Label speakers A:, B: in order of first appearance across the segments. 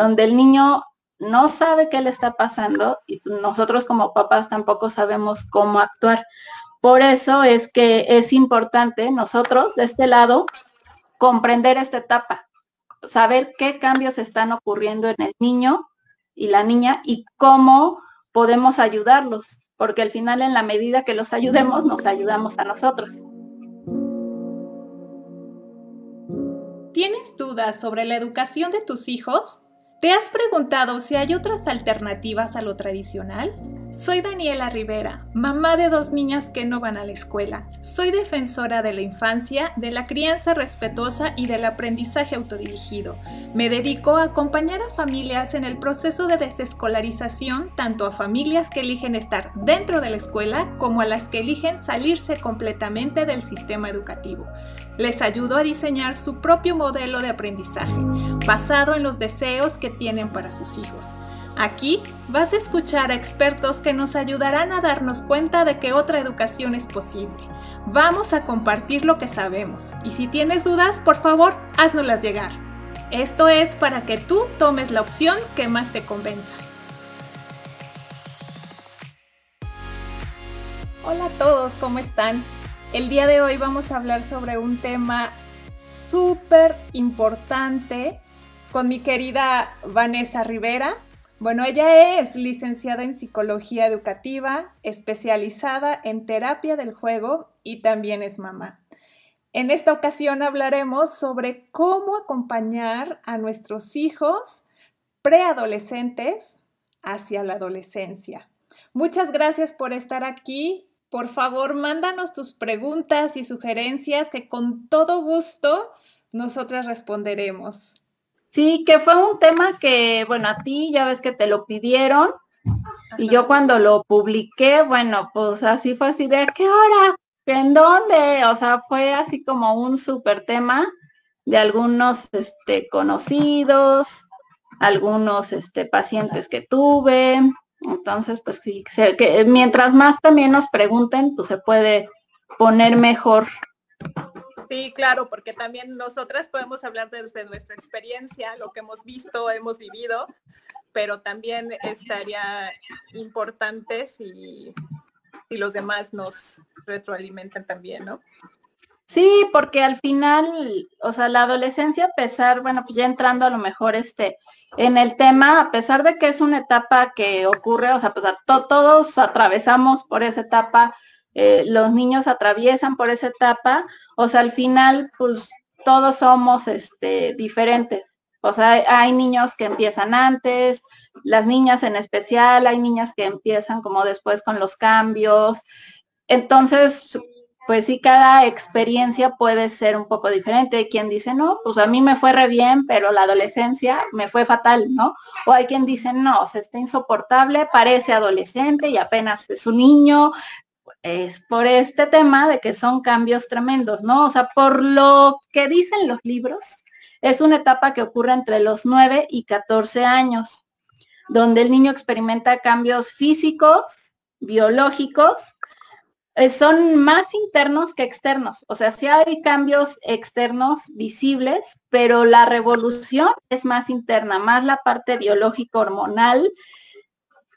A: donde el niño no sabe qué le está pasando y nosotros como papás tampoco sabemos cómo actuar. Por eso es que es importante nosotros de este lado comprender esta etapa, saber qué cambios están ocurriendo en el niño y la niña y cómo podemos ayudarlos, porque al final en la medida que los ayudemos, nos ayudamos a nosotros.
B: ¿Tienes dudas sobre la educación de tus hijos? ¿Te has preguntado si hay otras alternativas a lo tradicional? Soy Daniela Rivera, mamá de dos niñas que no van a la escuela. Soy defensora de la infancia, de la crianza respetuosa y del aprendizaje autodirigido. Me dedico a acompañar a familias en el proceso de desescolarización, tanto a familias que eligen estar dentro de la escuela como a las que eligen salirse completamente del sistema educativo. Les ayudo a diseñar su propio modelo de aprendizaje, basado en los deseos que tienen para sus hijos. Aquí vas a escuchar a expertos que nos ayudarán a darnos cuenta de que otra educación es posible. Vamos a compartir lo que sabemos y si tienes dudas, por favor, háznoslas llegar. Esto es para que tú tomes la opción que más te convenza. Hola a todos, ¿cómo están? El día de hoy vamos a hablar sobre un tema súper importante con mi querida Vanessa Rivera. Bueno, ella es licenciada en psicología educativa, especializada en terapia del juego y también es mamá. En esta ocasión hablaremos sobre cómo acompañar a nuestros hijos preadolescentes hacia la adolescencia. Muchas gracias por estar aquí. Por favor, mándanos tus preguntas y sugerencias que con todo gusto nosotras responderemos.
A: Sí, que fue un tema que, bueno, a ti ya ves que te lo pidieron y yo cuando lo publiqué, bueno, pues así fue así de, ¿qué hora? ¿En dónde? O sea, fue así como un súper tema de algunos este, conocidos, algunos este, pacientes que tuve. Entonces, pues sí, que mientras más también nos pregunten, pues se puede poner mejor
C: Sí, claro, porque también nosotras podemos hablar desde nuestra experiencia, lo que hemos visto, hemos vivido, pero también estaría importante si, los demás nos retroalimentan también, ¿no?
A: Sí, porque al final, o sea, la adolescencia, a pesar, bueno, pues ya entrando a lo mejor este, en el tema, a pesar de que es una etapa que ocurre, o sea, pues a todos atravesamos por esa etapa, eh, los niños atraviesan por esa etapa, o sea, al final, pues todos somos este, diferentes. O sea, hay niños que empiezan antes, las niñas en especial, hay niñas que empiezan como después con los cambios. Entonces, pues sí, cada experiencia puede ser un poco diferente. Hay quien dice, no, pues a mí me fue re bien, pero la adolescencia me fue fatal, ¿no? O hay quien dice, no, se está insoportable, parece adolescente y apenas es un niño, es por este tema de que son cambios tremendos, ¿no? O sea, por lo que dicen los libros, es una etapa que ocurre entre los 9 y 14 años, donde el niño experimenta cambios físicos, biológicos, eh, son más internos que externos. O sea, sí hay cambios externos visibles, pero la revolución es más interna, más la parte biológico hormonal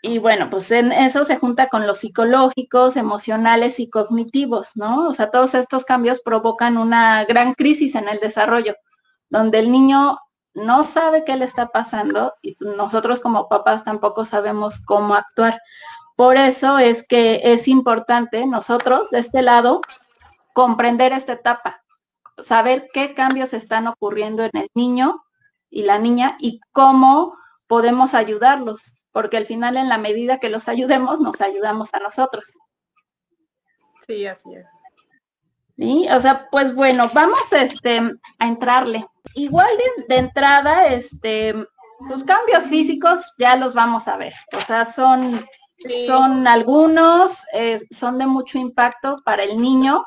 A: y bueno, pues en eso se junta con los psicológicos, emocionales y cognitivos, ¿no? O sea, todos estos cambios provocan una gran crisis en el desarrollo, donde el niño no sabe qué le está pasando y nosotros como papás tampoco sabemos cómo actuar. Por eso es que es importante nosotros de este lado comprender esta etapa, saber qué cambios están ocurriendo en el niño y la niña y cómo podemos ayudarlos porque al final en la medida que los ayudemos, nos ayudamos a nosotros.
C: Sí, así es.
A: ¿Sí? O sea, pues bueno, vamos este, a entrarle. Igual de, entrada, este, los cambios físicos ya los vamos a ver. O sea, son, son algunos, eh, son de mucho impacto para el niño,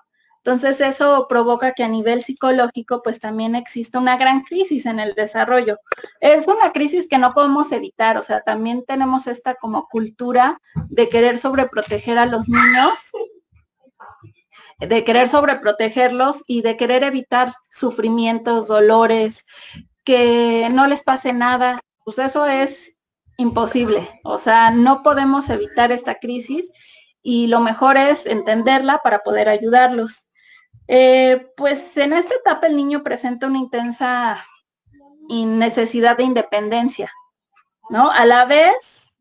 A: entonces eso provoca que a nivel psicológico pues también exista una gran crisis en el desarrollo. Es una crisis que no podemos evitar, o sea, también tenemos esta como cultura de querer sobreproteger a los niños, de querer sobreprotegerlos y de querer evitar sufrimientos, dolores, que no les pase nada, pues eso es imposible. O sea, no podemos evitar esta crisis y lo mejor es entenderla para poder ayudarlos. Eh, pues en esta etapa el niño presenta una intensa necesidad de independencia, ¿no? A la vez,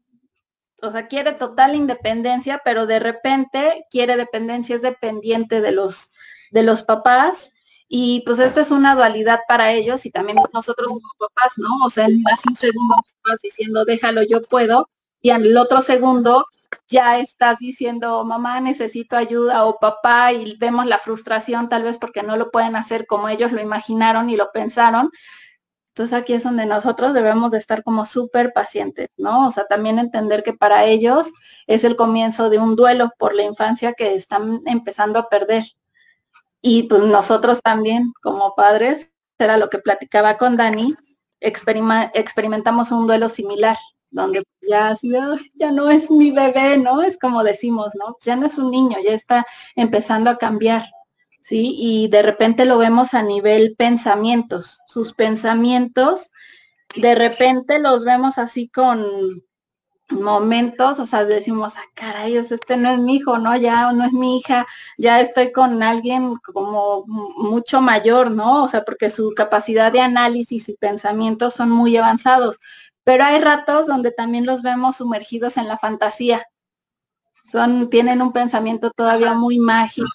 A: o sea, quiere total independencia, pero de repente quiere dependencia, es dependiente de los, de los papás y pues esto es una dualidad para ellos y también nosotros como papás, ¿no? O sea, hace un segundo estás diciendo, déjalo, yo puedo, y al otro segundo ya estás diciendo, mamá, necesito ayuda o papá, y vemos la frustración tal vez porque no lo pueden hacer como ellos lo imaginaron y lo pensaron. Entonces aquí es donde nosotros debemos de estar como súper pacientes, ¿no? O sea, también entender que para ellos es el comienzo de un duelo por la infancia que están empezando a perder. Y pues nosotros también como padres, era lo que platicaba con Dani, experimentamos un duelo similar, donde pues, ya ya no es mi bebé, ¿no? Es como decimos, ¿no? Ya no es un niño, ya está empezando a cambiar, ¿sí? Y de repente lo vemos a nivel pensamientos, sus pensamientos, de repente los vemos así con momentos, o sea, decimos, ah, caray, este no es mi hijo, ¿no? Ya no es mi hija, ya estoy con alguien como mucho mayor, ¿no? O sea, porque su capacidad de análisis y pensamientos son muy avanzados. Pero hay ratos donde también los vemos sumergidos en la fantasía. Son, tienen un pensamiento todavía muy mágico,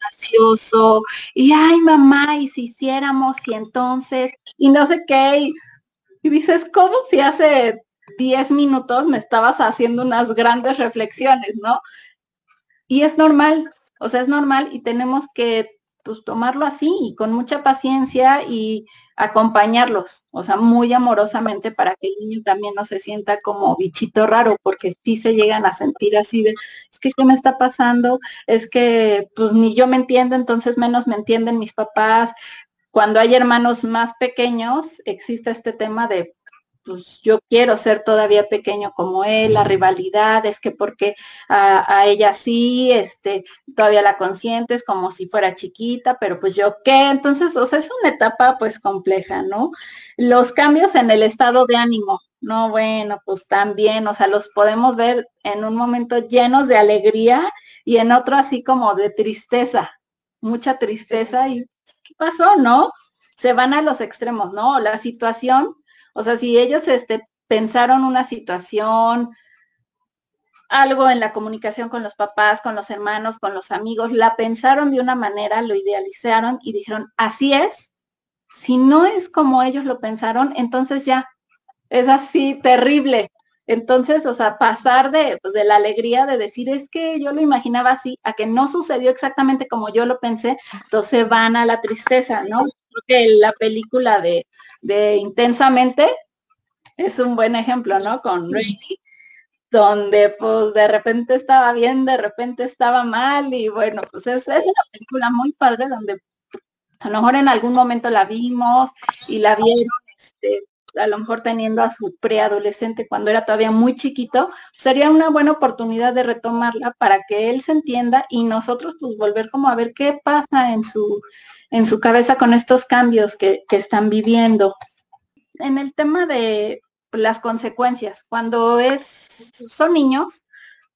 A: fantasioso, y ay mamá, y si hiciéramos, y entonces, y no sé qué, y, y dices, ¿cómo si hace 10 minutos me estabas haciendo unas grandes reflexiones, ¿no? Y es normal, o sea, es normal y tenemos que pues tomarlo así y con mucha paciencia y acompañarlos, o sea, muy amorosamente para que el niño también no se sienta como bichito raro, porque sí se llegan a sentir así de, es que qué me está pasando, es que pues ni yo me entiendo, entonces menos me entienden mis papás. Cuando hay hermanos más pequeños, existe este tema de pues yo quiero ser todavía pequeño como él, la rivalidad es que porque a, ella sí, este, todavía la consientes como si fuera chiquita, pero pues yo qué, entonces, o sea, es una etapa pues compleja, ¿no? Los cambios en el estado de ánimo, no, bueno, pues también, o sea, los podemos ver en un momento llenos de alegría y en otro así como de tristeza, mucha tristeza y ¿qué pasó, no? Se van a los extremos, ¿no? La situación o sea, si ellos este, pensaron una situación, algo en la comunicación con los papás, con los hermanos, con los amigos, la pensaron de una manera, lo idealizaron y dijeron, así es. Si no es como ellos lo pensaron, entonces ya es así terrible. Entonces, o sea, pasar de, pues, de la alegría de decir, es que yo lo imaginaba así, a que no sucedió exactamente como yo lo pensé, entonces van a la tristeza, ¿no? Que la película de, de Intensamente es un buen ejemplo, ¿no? Con Rainy, donde pues de repente estaba bien, de repente estaba mal y bueno, pues es, es una película muy padre donde a lo mejor en algún momento la vimos y la vieron, este, a lo mejor teniendo a su preadolescente cuando era todavía muy chiquito, sería una buena oportunidad de retomarla para que él se entienda y nosotros pues volver como a ver qué pasa en su, en su cabeza con estos cambios que, están viviendo. En el tema de las consecuencias, cuando es, son niños,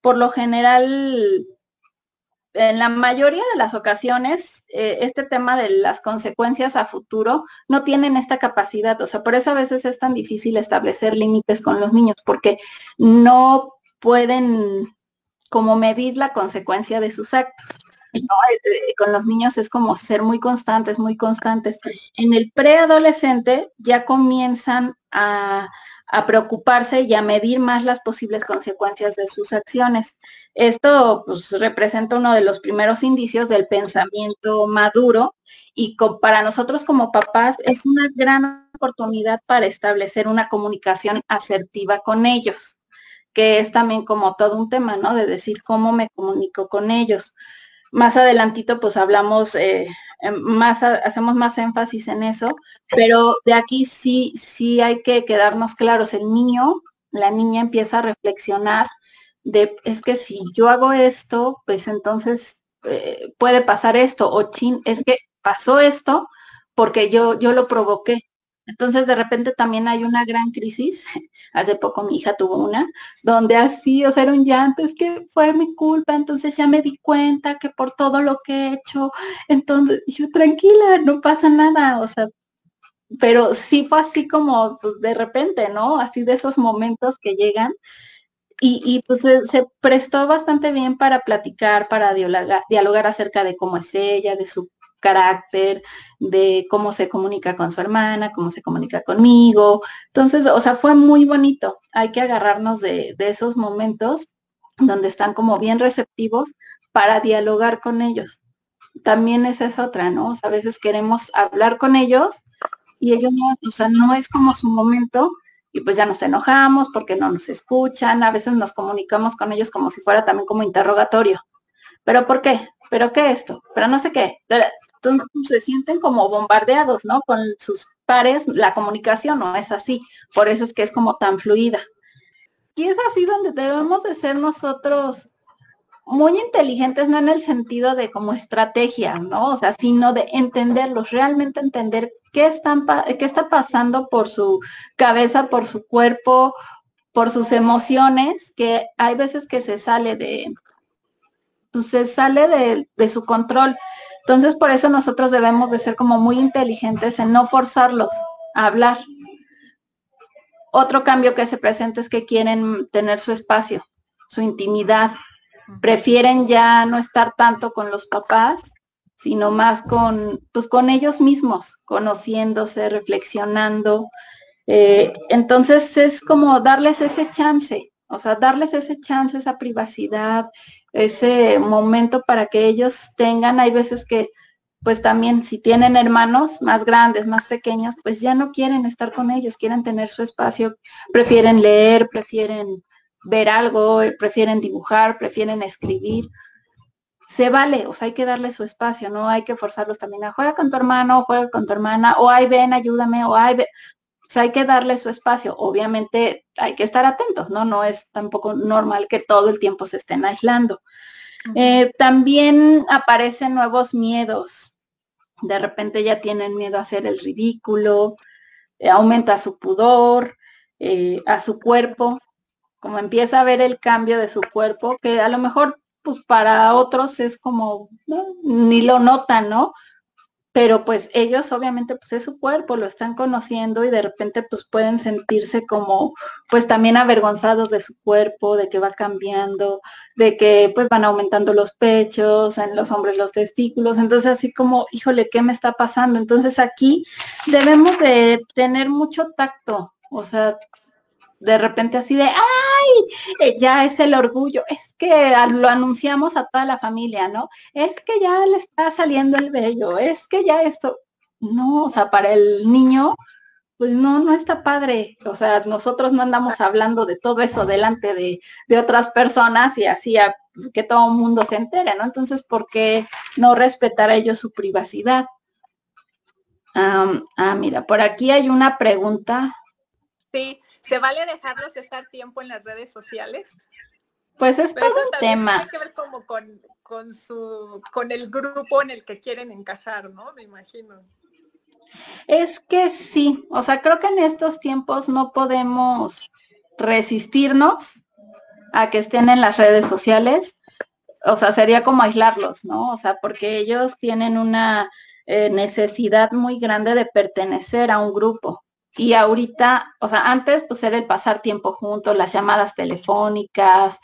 A: por lo general, en la mayoría de las ocasiones, eh, este tema de las consecuencias a futuro no tienen esta capacidad. O sea, por eso a veces es tan difícil establecer límites con los niños, porque no pueden como medir la consecuencia de sus actos. Eh, eh, con los niños es como ser muy constantes, muy constantes. En el preadolescente ya comienzan a, preocuparse y a medir más las posibles consecuencias de sus acciones. Esto pues, representa uno de los primeros indicios del pensamiento maduro y para nosotros como papás es una gran oportunidad para establecer una comunicación asertiva con ellos, que es también como todo un tema, ¿no? De decir cómo me comunico con ellos. Más adelantito pues hablamos, eh, más, hacemos más énfasis en eso, pero de aquí sí, sí hay que quedarnos claros. El niño, la niña empieza a reflexionar de, es que si yo hago esto, pues entonces eh, puede pasar esto, o chin, es que pasó esto porque yo, yo lo provoqué. Entonces de repente también hay una gran crisis. Hace poco mi hija tuvo una, donde así, o sea, era un llanto, es que fue mi culpa, entonces ya me di cuenta que por todo lo que he hecho, entonces yo tranquila, no pasa nada, o sea, pero sí fue así como pues, de repente, ¿no? Así de esos momentos que llegan. Y, y pues se, prestó bastante bien para platicar, para dialogar, dialogar acerca de cómo es ella, de su carácter, de cómo se comunica con su hermana, cómo se comunica conmigo. Entonces, o sea, fue muy bonito. Hay que agarrarnos de, de esos momentos donde están como bien receptivos para dialogar con ellos. También esa es otra, ¿no? O sea, a veces queremos hablar con ellos y ellos no, o sea, no es como su momento y pues ya nos enojamos porque no nos escuchan, a veces nos comunicamos con ellos como si fuera también como interrogatorio. ¿Pero por qué? ¿Pero qué esto? ¿Pero no sé qué? Entonces se sienten como bombardeados, ¿no? Con sus pares, la comunicación no es así. Por eso es que es como tan fluida. Y es así donde debemos de ser nosotros muy inteligentes, no en el sentido de como estrategia, ¿no? O sea, sino de entenderlos, realmente entender qué, están, qué está pasando por su cabeza, por su cuerpo, por sus emociones, que hay veces que se sale de, pues se sale de, de su control. Entonces, por eso nosotros debemos de ser como muy inteligentes en no forzarlos a hablar. Otro cambio que se presenta es que quieren tener su espacio, su intimidad, prefieren ya no estar tanto con los papás, sino más con, pues, con ellos mismos, conociéndose, reflexionando. Eh, entonces es como darles ese chance, o sea, darles ese chance, esa privacidad, ese momento para que ellos tengan, hay veces que pues también si tienen hermanos más grandes, más pequeños, pues ya no quieren estar con ellos, quieren tener su espacio, prefieren leer, prefieren ver algo, prefieren dibujar, prefieren escribir. Se vale, o sea, hay que darle su espacio, no hay que forzarlos también a juega con tu hermano, juega con tu hermana, o ay, ven, ayúdame, o ay, ven. O sea, hay que darle su espacio. Obviamente hay que estar atentos, ¿no? No es tampoco normal que todo el tiempo se estén aislando. Eh, también aparecen nuevos miedos. De repente ya tienen miedo a hacer el ridículo, eh, aumenta su pudor, a su cuerpo como empieza a ver el cambio de su cuerpo, que a lo mejor pues para otros es como, ni lo notan, ¿no? Pero pues ellos obviamente pues es su cuerpo, lo están conociendo y de repente pues pueden sentirse como pues también avergonzados de su cuerpo, de que va cambiando, de que pues van aumentando los pechos, en los hombres los testículos, entonces así como, híjole, ¿qué me está pasando? Entonces aquí debemos de tener mucho tacto, o sea, de repente así de, ay, eh, ya es el orgullo, es que lo anunciamos a toda la familia, ¿no? Es que ya le está saliendo el vello, es que ya esto, no, o sea, para el niño, pues no, no está padre. O sea, nosotros no andamos hablando de todo eso delante de, otras personas y así a, que todo el mundo se entere, ¿no? Entonces, ¿por qué no respetar a ellos su privacidad? ah, mira, por aquí hay una pregunta.
B: Sí, ¿Se vale dejarlos estar tiempo en las redes sociales?
A: Pues es todo un tema.
B: Tiene que ver como con, su, con el grupo en el que quieren encajar, ¿no? Me imagino.
A: Es que sí, o sea, creo que en estos tiempos no podemos resistirnos a que estén en las redes sociales. O sea, sería como aislarlos, ¿no? O sea, porque ellos tienen una eh, necesidad muy grande de pertenecer a un grupo. Y ahorita, o sea, antes pues era el pasar tiempo juntos, las llamadas telefónicas.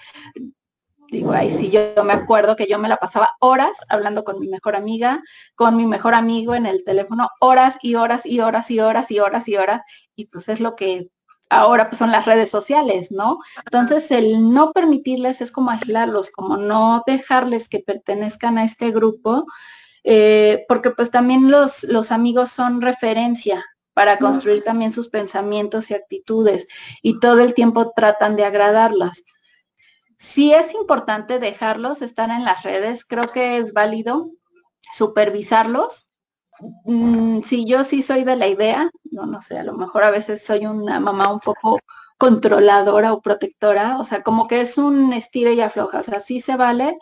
A: Digo, ahí sí, yo me acuerdo que yo me la pasaba horas hablando con mi mejor amiga, con mi mejor amigo en el teléfono, horas y horas y horas y horas y horas y horas. Y pues es lo que ahora pues son las redes sociales, ¿no? Entonces el no permitirles es como aislarlos, como no dejarles que pertenezcan a este grupo, eh, porque pues también los, los amigos son referencia, para construir también sus pensamientos y actitudes y todo el tiempo tratan de agradarlas. Sí es importante dejarlos estar en las redes, creo que es válido supervisarlos. Mm, si yo sí soy de la idea, no, no sé, a lo mejor a veces soy una mamá un poco controladora o protectora, o sea, como que es un estilo y afloja, o sea, sí se vale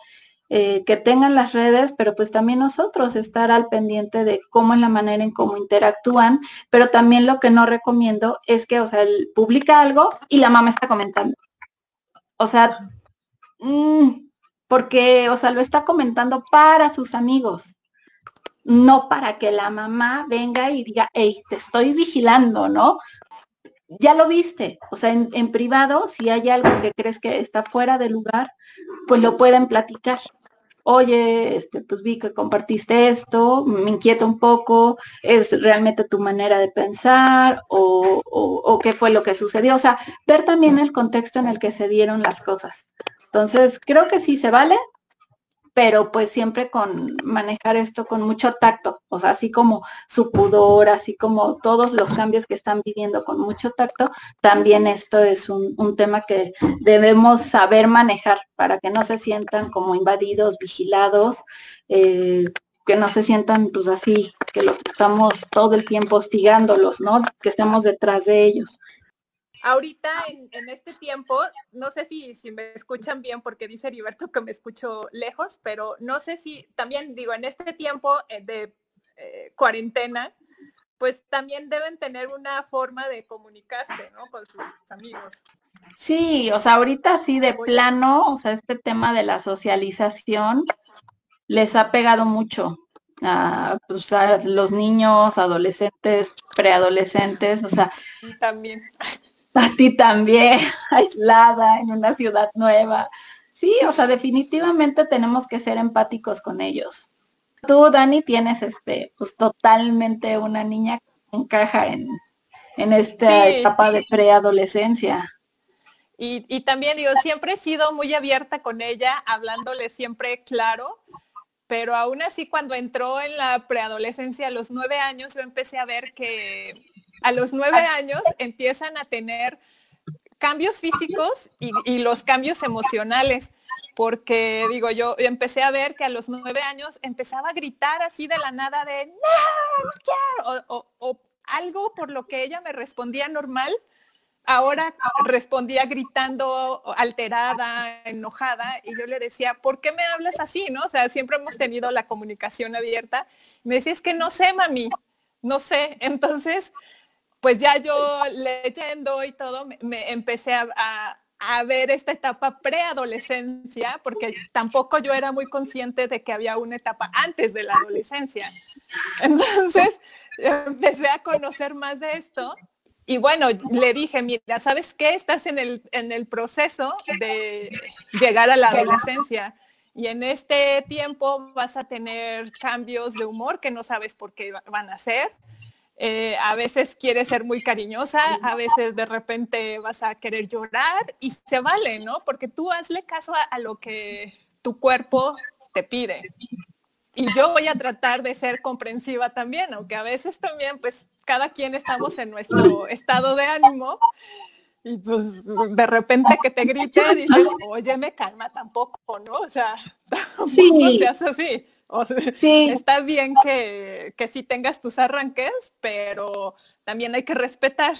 A: eh, que tengan las redes, pero pues también nosotros estar al pendiente de cómo es la manera en cómo interactúan, pero también lo que no recomiendo es que, o sea, él publica algo y la mamá está comentando. O sea, mm, porque, o sea, lo está comentando para sus amigos, no para que la mamá venga y diga, hey, te estoy vigilando, ¿no? Ya lo viste, o sea, en, en privado, si hay algo que crees que está fuera de lugar, pues lo pueden platicar oye, este, pues vi que compartiste esto, me inquieta un poco, es realmente tu manera de pensar o, o, qué fue lo que sucedió. O sea, ver también el contexto en el que se dieron las cosas. Entonces, creo que sí se vale, pero pues siempre con manejar esto con mucho tacto, o sea, así como su pudor, así como todos los cambios que están viviendo con mucho tacto, también esto es un, tema que debemos saber manejar para que no se sientan como invadidos, vigilados, eh, que no se sientan pues así, que los estamos todo el tiempo hostigándolos, ¿no? Que estemos detrás de ellos.
B: Ahorita en, este tiempo, no sé si, si me escuchan bien porque dice Heriberto que me escucho lejos, pero no sé si también digo, en este tiempo eh, de eh, cuarentena, pues también deben tener una forma de comunicarse, ¿no? Con sus amigos.
A: Sí, o sea, ahorita sí de plano, o sea, este tema de la socialización les ha pegado mucho a, pues, a los niños, adolescentes, preadolescentes, o sea.
B: también
A: a ti también, aislada en una ciudad nueva. Sí, o sea, definitivamente tenemos que ser empáticos con ellos. Tú, Dani, tienes este, pues totalmente una niña que encaja en, esta etapa de preadolescencia.
B: Y, y también digo, siempre he sido muy abierta con ella, hablándole siempre claro, pero aún así cuando entró en la preadolescencia a los nueve años, yo empecé a ver que a los nueve años empiezan a tener cambios físicos y, los cambios emocionales porque digo, yo empecé a ver que a los nueve años empezaba a gritar así de la nada de no, no quiero, o, o, algo por lo que ella me respondía normal, ahora respondía gritando, alterada, enojada, y yo le decía, ¿por qué me hablas así? ¿No? O sea, siempre hemos tenido la comunicación abierta. Me decía, es que no sé, mami, no sé. Entonces, pues ya yo leyendo y todo, me, empecé a, ver esta etapa preadolescencia, porque tampoco yo era muy consciente de que había una etapa antes de la adolescencia. Entonces, empecé a conocer más de esto. Y bueno, le dije, mira, ¿sabes qué? Estás en el, en el proceso de llegar a la adolescencia. Y en este tiempo vas a tener cambios de humor que no sabes por qué van a ser eh, a veces quieres ser muy cariñosa, a veces de repente vas a querer llorar y se vale, ¿no? Porque tú hazle caso a, lo que tu cuerpo te pide. Y yo voy a tratar de ser comprensiva también, aunque a veces también, pues, cada quien estamos en nuestro estado de ánimo y pues de repente que te grite dices, oye, me calma tampoco, ¿no? O sea, tampoco sí. seas así. Sí. Está bien que, que sí tengas tus arranques, pero también hay que respetar.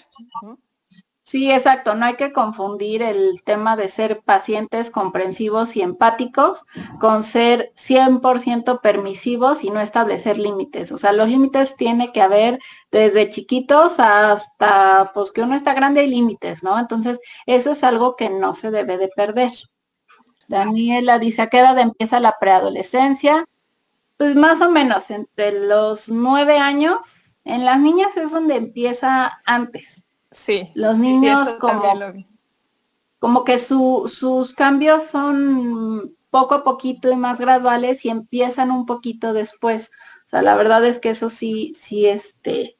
A: Sí, exacto. No hay que confundir el tema de ser pacientes comprensivos y empáticos con ser 100% permisivos y no establecer límites. O sea, los límites tiene que haber desde chiquitos hasta pues que uno está grande y límites, ¿no? Entonces, eso es algo que no se debe de perder. Daniela dice, ¿a qué edad empieza la preadolescencia? Pues más o menos entre los nueve años. En las niñas es donde empieza antes.
B: Sí.
A: Los niños como, como que sus cambios son poco a poquito y más graduales y empiezan un poquito después. O sea, la verdad es que eso sí, sí, este,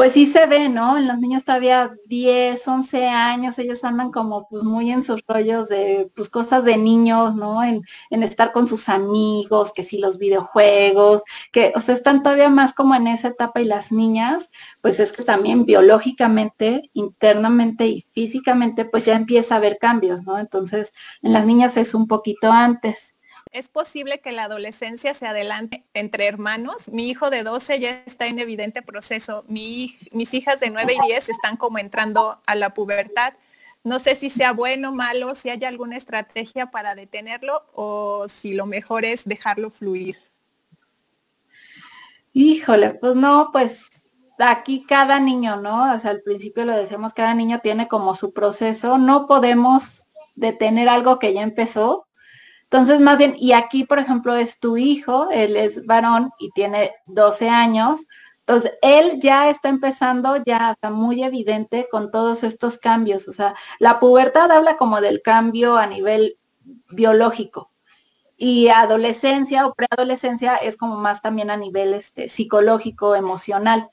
A: pues sí se ve, ¿no? En los niños todavía 10, 11 años, ellos andan como pues muy en sus rollos de pues cosas de niños, ¿no? En, en estar con sus amigos, que sí los videojuegos, que, o sea, están todavía más como en esa etapa y las niñas, pues es que también biológicamente, internamente y físicamente, pues ya empieza a haber cambios, ¿no? Entonces, en las niñas es un poquito antes.
B: ¿Es posible que la adolescencia se adelante entre hermanos? Mi hijo de 12 ya está en evidente proceso. mis hijas de 9 y 10 están como entrando a la pubertad. No sé si sea bueno o malo, si hay alguna estrategia para detenerlo o si lo mejor es dejarlo fluir.
A: Híjole, pues no, pues aquí cada niño, ¿no? O sea, al principio lo decíamos, cada niño tiene como su proceso, no podemos detener algo que ya empezó. Entonces, más bien, y aquí, por ejemplo, es tu hijo, él es varón y tiene 12 años, entonces, él ya está empezando, ya está muy evidente con todos estos cambios. O sea, la pubertad habla como del cambio a nivel biológico. Y adolescencia o preadolescencia es como más también a nivel este, psicológico, emocional.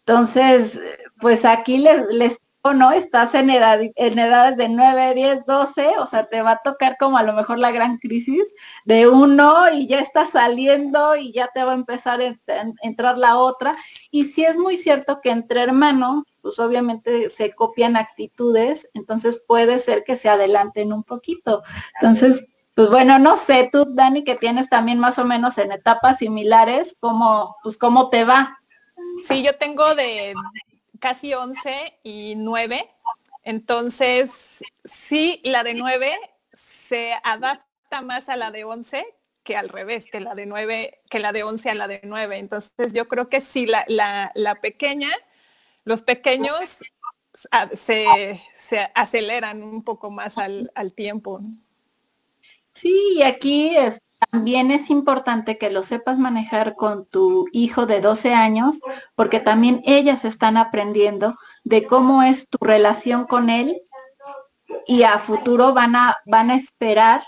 A: Entonces, pues aquí les, les no, estás en, edad, en edades de 9, 10, 12, o sea, te va a tocar como a lo mejor la gran crisis de uno y ya está saliendo y ya te va a empezar a entrar la otra. Y si es muy cierto que entre hermanos, pues obviamente se copian actitudes, entonces puede ser que se adelanten un poquito. Entonces, pues bueno, no sé, tú, Dani, que tienes también más o menos en etapas similares, ¿cómo, pues cómo te va?
B: Sí, yo tengo de casi 11 y 9. Entonces, sí, la de 9 se adapta más a la de 11 que al revés, que la de 9, que la de 11 a la de 9. Entonces, yo creo que sí, la, la, pequeña, los pequeños se, se, aceleran un poco más al, al tiempo.
A: Sí, y aquí es, también es importante que lo sepas manejar con tu hijo de 12 años, porque también ellas están aprendiendo de cómo es tu relación con él y a futuro van a, van a esperar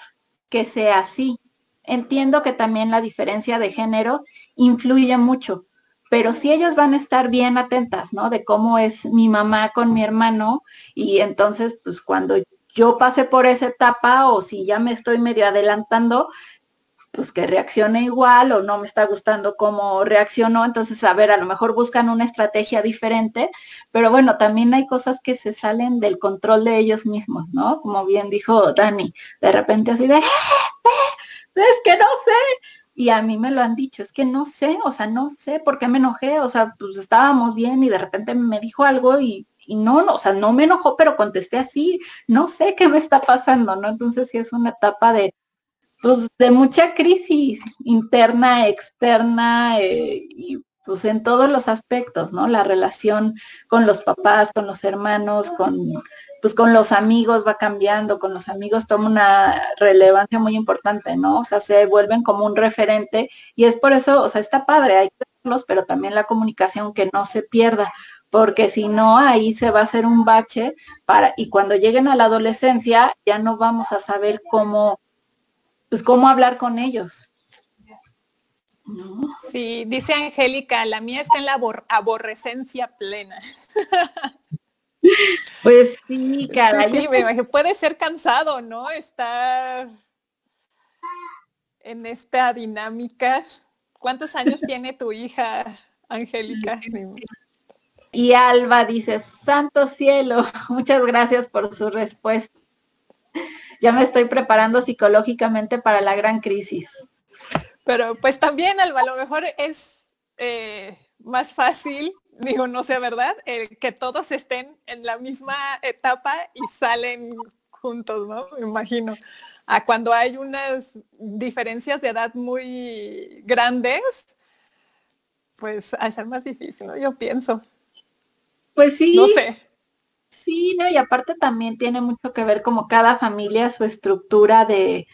A: que sea así. Entiendo que también la diferencia de género influye mucho, pero si ellas van a estar bien atentas, ¿no? De cómo es mi mamá con mi hermano y entonces, pues cuando yo pase por esa etapa o si ya me estoy medio adelantando, pues que reaccione igual o no me está gustando cómo reaccionó, entonces a ver, a lo mejor buscan una estrategia diferente, pero bueno, también hay cosas que se salen del control de ellos mismos, ¿no? Como bien dijo Dani, de repente así de, es que no sé, y a mí me lo han dicho, es que no sé, o sea, no sé por qué me enojé, o sea, pues estábamos bien y de repente me dijo algo y, y no, no, o sea, no me enojó, pero contesté así, no sé qué me está pasando, ¿no? Entonces sí es una etapa de pues de mucha crisis interna, externa eh, y pues en todos los aspectos, ¿no? La relación con los papás, con los hermanos, con pues con los amigos va cambiando, con los amigos toma una relevancia muy importante, ¿no? O sea, se vuelven como un referente y es por eso, o sea, está padre, hay que verlos, pero también la comunicación que no se pierda, porque si no, ahí se va a hacer un bache para, y cuando lleguen a la adolescencia ya no vamos a saber cómo pues cómo hablar con ellos.
B: Sí, dice Angélica, la mía está en la aborrecencia plena.
A: Pues sí, cara.
B: Sí, me imagino, puede ser cansado, ¿no? Estar en esta dinámica. ¿Cuántos años tiene tu hija, Angélica?
A: Y Alba dice, santo cielo, muchas gracias por su respuesta ya me estoy preparando psicológicamente para la gran crisis.
B: Pero pues también, Alba, a lo mejor es eh, más fácil, digo, no sé, ¿verdad? que todos estén en la misma etapa y salen juntos, ¿no? Me imagino. A cuando hay unas diferencias de edad muy grandes, pues a ser más difícil, ¿no? Yo pienso.
A: Pues sí.
B: No sé.
A: Sí, ¿no? Y aparte también tiene mucho que ver como cada familia, su estructura de,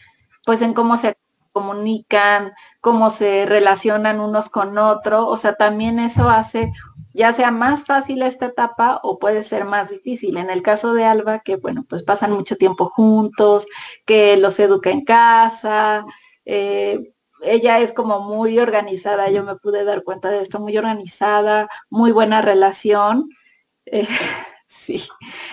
A: pues en cómo se comunican, cómo se relacionan unos con otros, o sea, también eso hace ya sea más fácil esta etapa o puede ser más difícil. En el caso de Alba, que bueno, pues pasan mucho tiempo juntos, que los educa en casa, eh, ella es como muy organizada, yo me pude dar cuenta de esto, muy organizada, muy buena relación. Eh, Sí.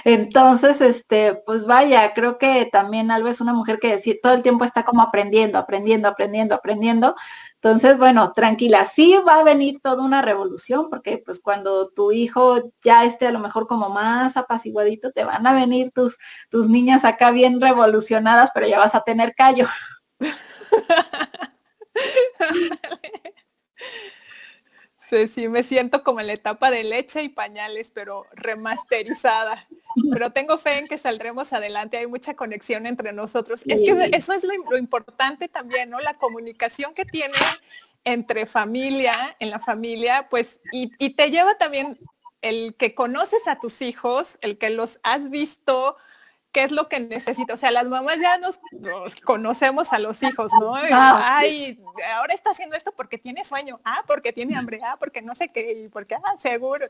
A: Entonces, este, pues vaya, creo que también Alba es una mujer que todo el tiempo está como aprendiendo, aprendiendo, aprendiendo, aprendiendo. Entonces, bueno, tranquila, sí va a venir toda una revolución, porque pues cuando tu hijo ya esté a lo mejor como más apaciguadito, te van a venir tus, tus niñas acá bien revolucionadas, pero ya vas a tener callo.
B: Sí, sí, me siento como en la etapa de leche y pañales, pero remasterizada. Pero tengo fe en que saldremos adelante, hay mucha conexión entre nosotros. Es que eso es lo, importante también, ¿no? La comunicación que tiene entre familia, en la familia, pues, y, y te lleva también el que conoces a tus hijos, el que los has visto, qué es lo que necesito. O sea, las mamás ya nos, conocemos a los hijos, ¿no? Ah, Ay, ahora está haciendo esto porque tiene sueño, ah, porque tiene hambre, ah, porque no sé qué, y porque, ah, seguro.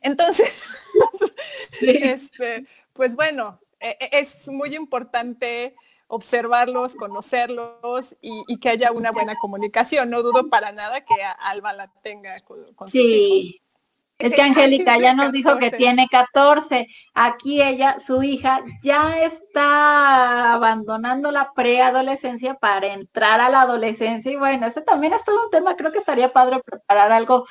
B: Entonces, este, pues bueno, e, e, es muy importante observarlos, conocerlos y, que haya una buena comunicación. No dudo para nada que Alba la tenga con, con sí.
A: Es que Angélica ya nos dijo que tiene 14. Aquí ella, su hija, ya está abandonando la preadolescencia para entrar a la adolescencia. Y bueno, ese también es todo un tema. Creo que estaría padre preparar algo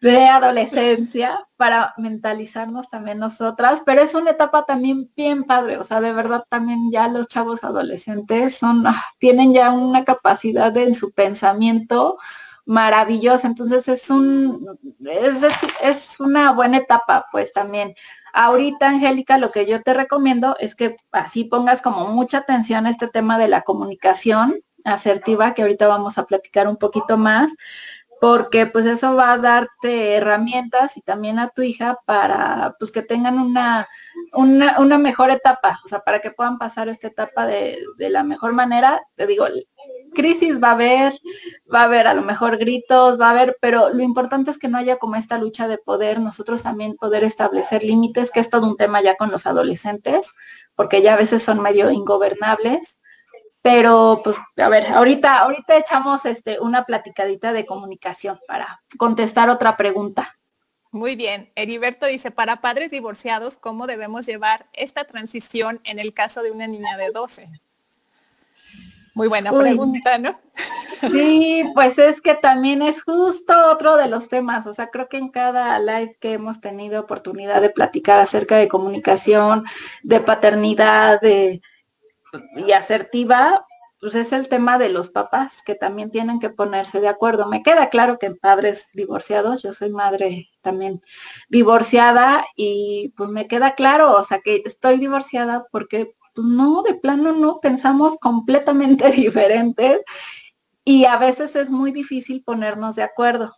A: de adolescencia para mentalizarnos también nosotras. Pero es una etapa también bien padre. O sea, de verdad también ya los chavos adolescentes son, ah, tienen ya una capacidad en su pensamiento maravillosa. Entonces es un, es, una buena etapa, pues también. Ahorita, Angélica, lo que yo te recomiendo es que así pongas como mucha atención a este tema de la comunicación asertiva, que ahorita vamos a platicar un poquito más, porque pues eso va a darte herramientas y también a tu hija para pues que tengan una, una, mejor etapa, o sea, para que puedan pasar esta etapa de, de la mejor manera. Te digo, crisis va a haber, va a haber a lo mejor gritos, va a haber, pero lo importante es que no haya como esta lucha de poder, nosotros también poder establecer límites, que es todo un tema ya con los adolescentes, porque ya a veces son medio ingobernables. Pero pues a ver, ahorita ahorita echamos este una platicadita de comunicación para contestar otra pregunta.
B: Muy bien. Heriberto dice, para padres divorciados, ¿cómo debemos llevar esta transición en el caso de una niña de 12? Muy buena pregunta, ¿no?
A: Sí, pues es que también es justo otro de los temas. O sea, creo que en cada live que hemos tenido oportunidad de platicar acerca de comunicación, de paternidad de, y asertiva, pues es el tema de los papás que también tienen que ponerse de acuerdo. Me queda claro que en padres divorciados, yo soy madre también divorciada y pues me queda claro, o sea, que estoy divorciada porque pues no, de plano no, pensamos completamente diferentes y a veces es muy difícil ponernos de acuerdo.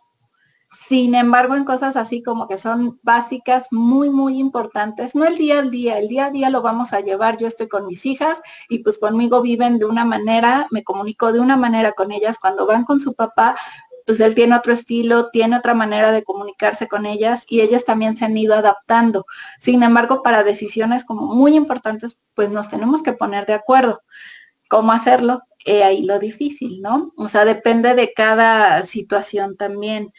A: Sin embargo, en cosas así como que son básicas, muy, muy importantes, no el día al día, el día a día lo vamos a llevar. Yo estoy con mis hijas y pues conmigo viven de una manera, me comunico de una manera con ellas. Cuando van con su papá, pues él tiene otro estilo, tiene otra manera de comunicarse con ellas y ellas también se han ido adaptando. Sin embargo, para decisiones como muy importantes, pues nos tenemos que poner de acuerdo. ¿Cómo hacerlo? ahí lo difícil, ¿no? O sea, depende de cada situación también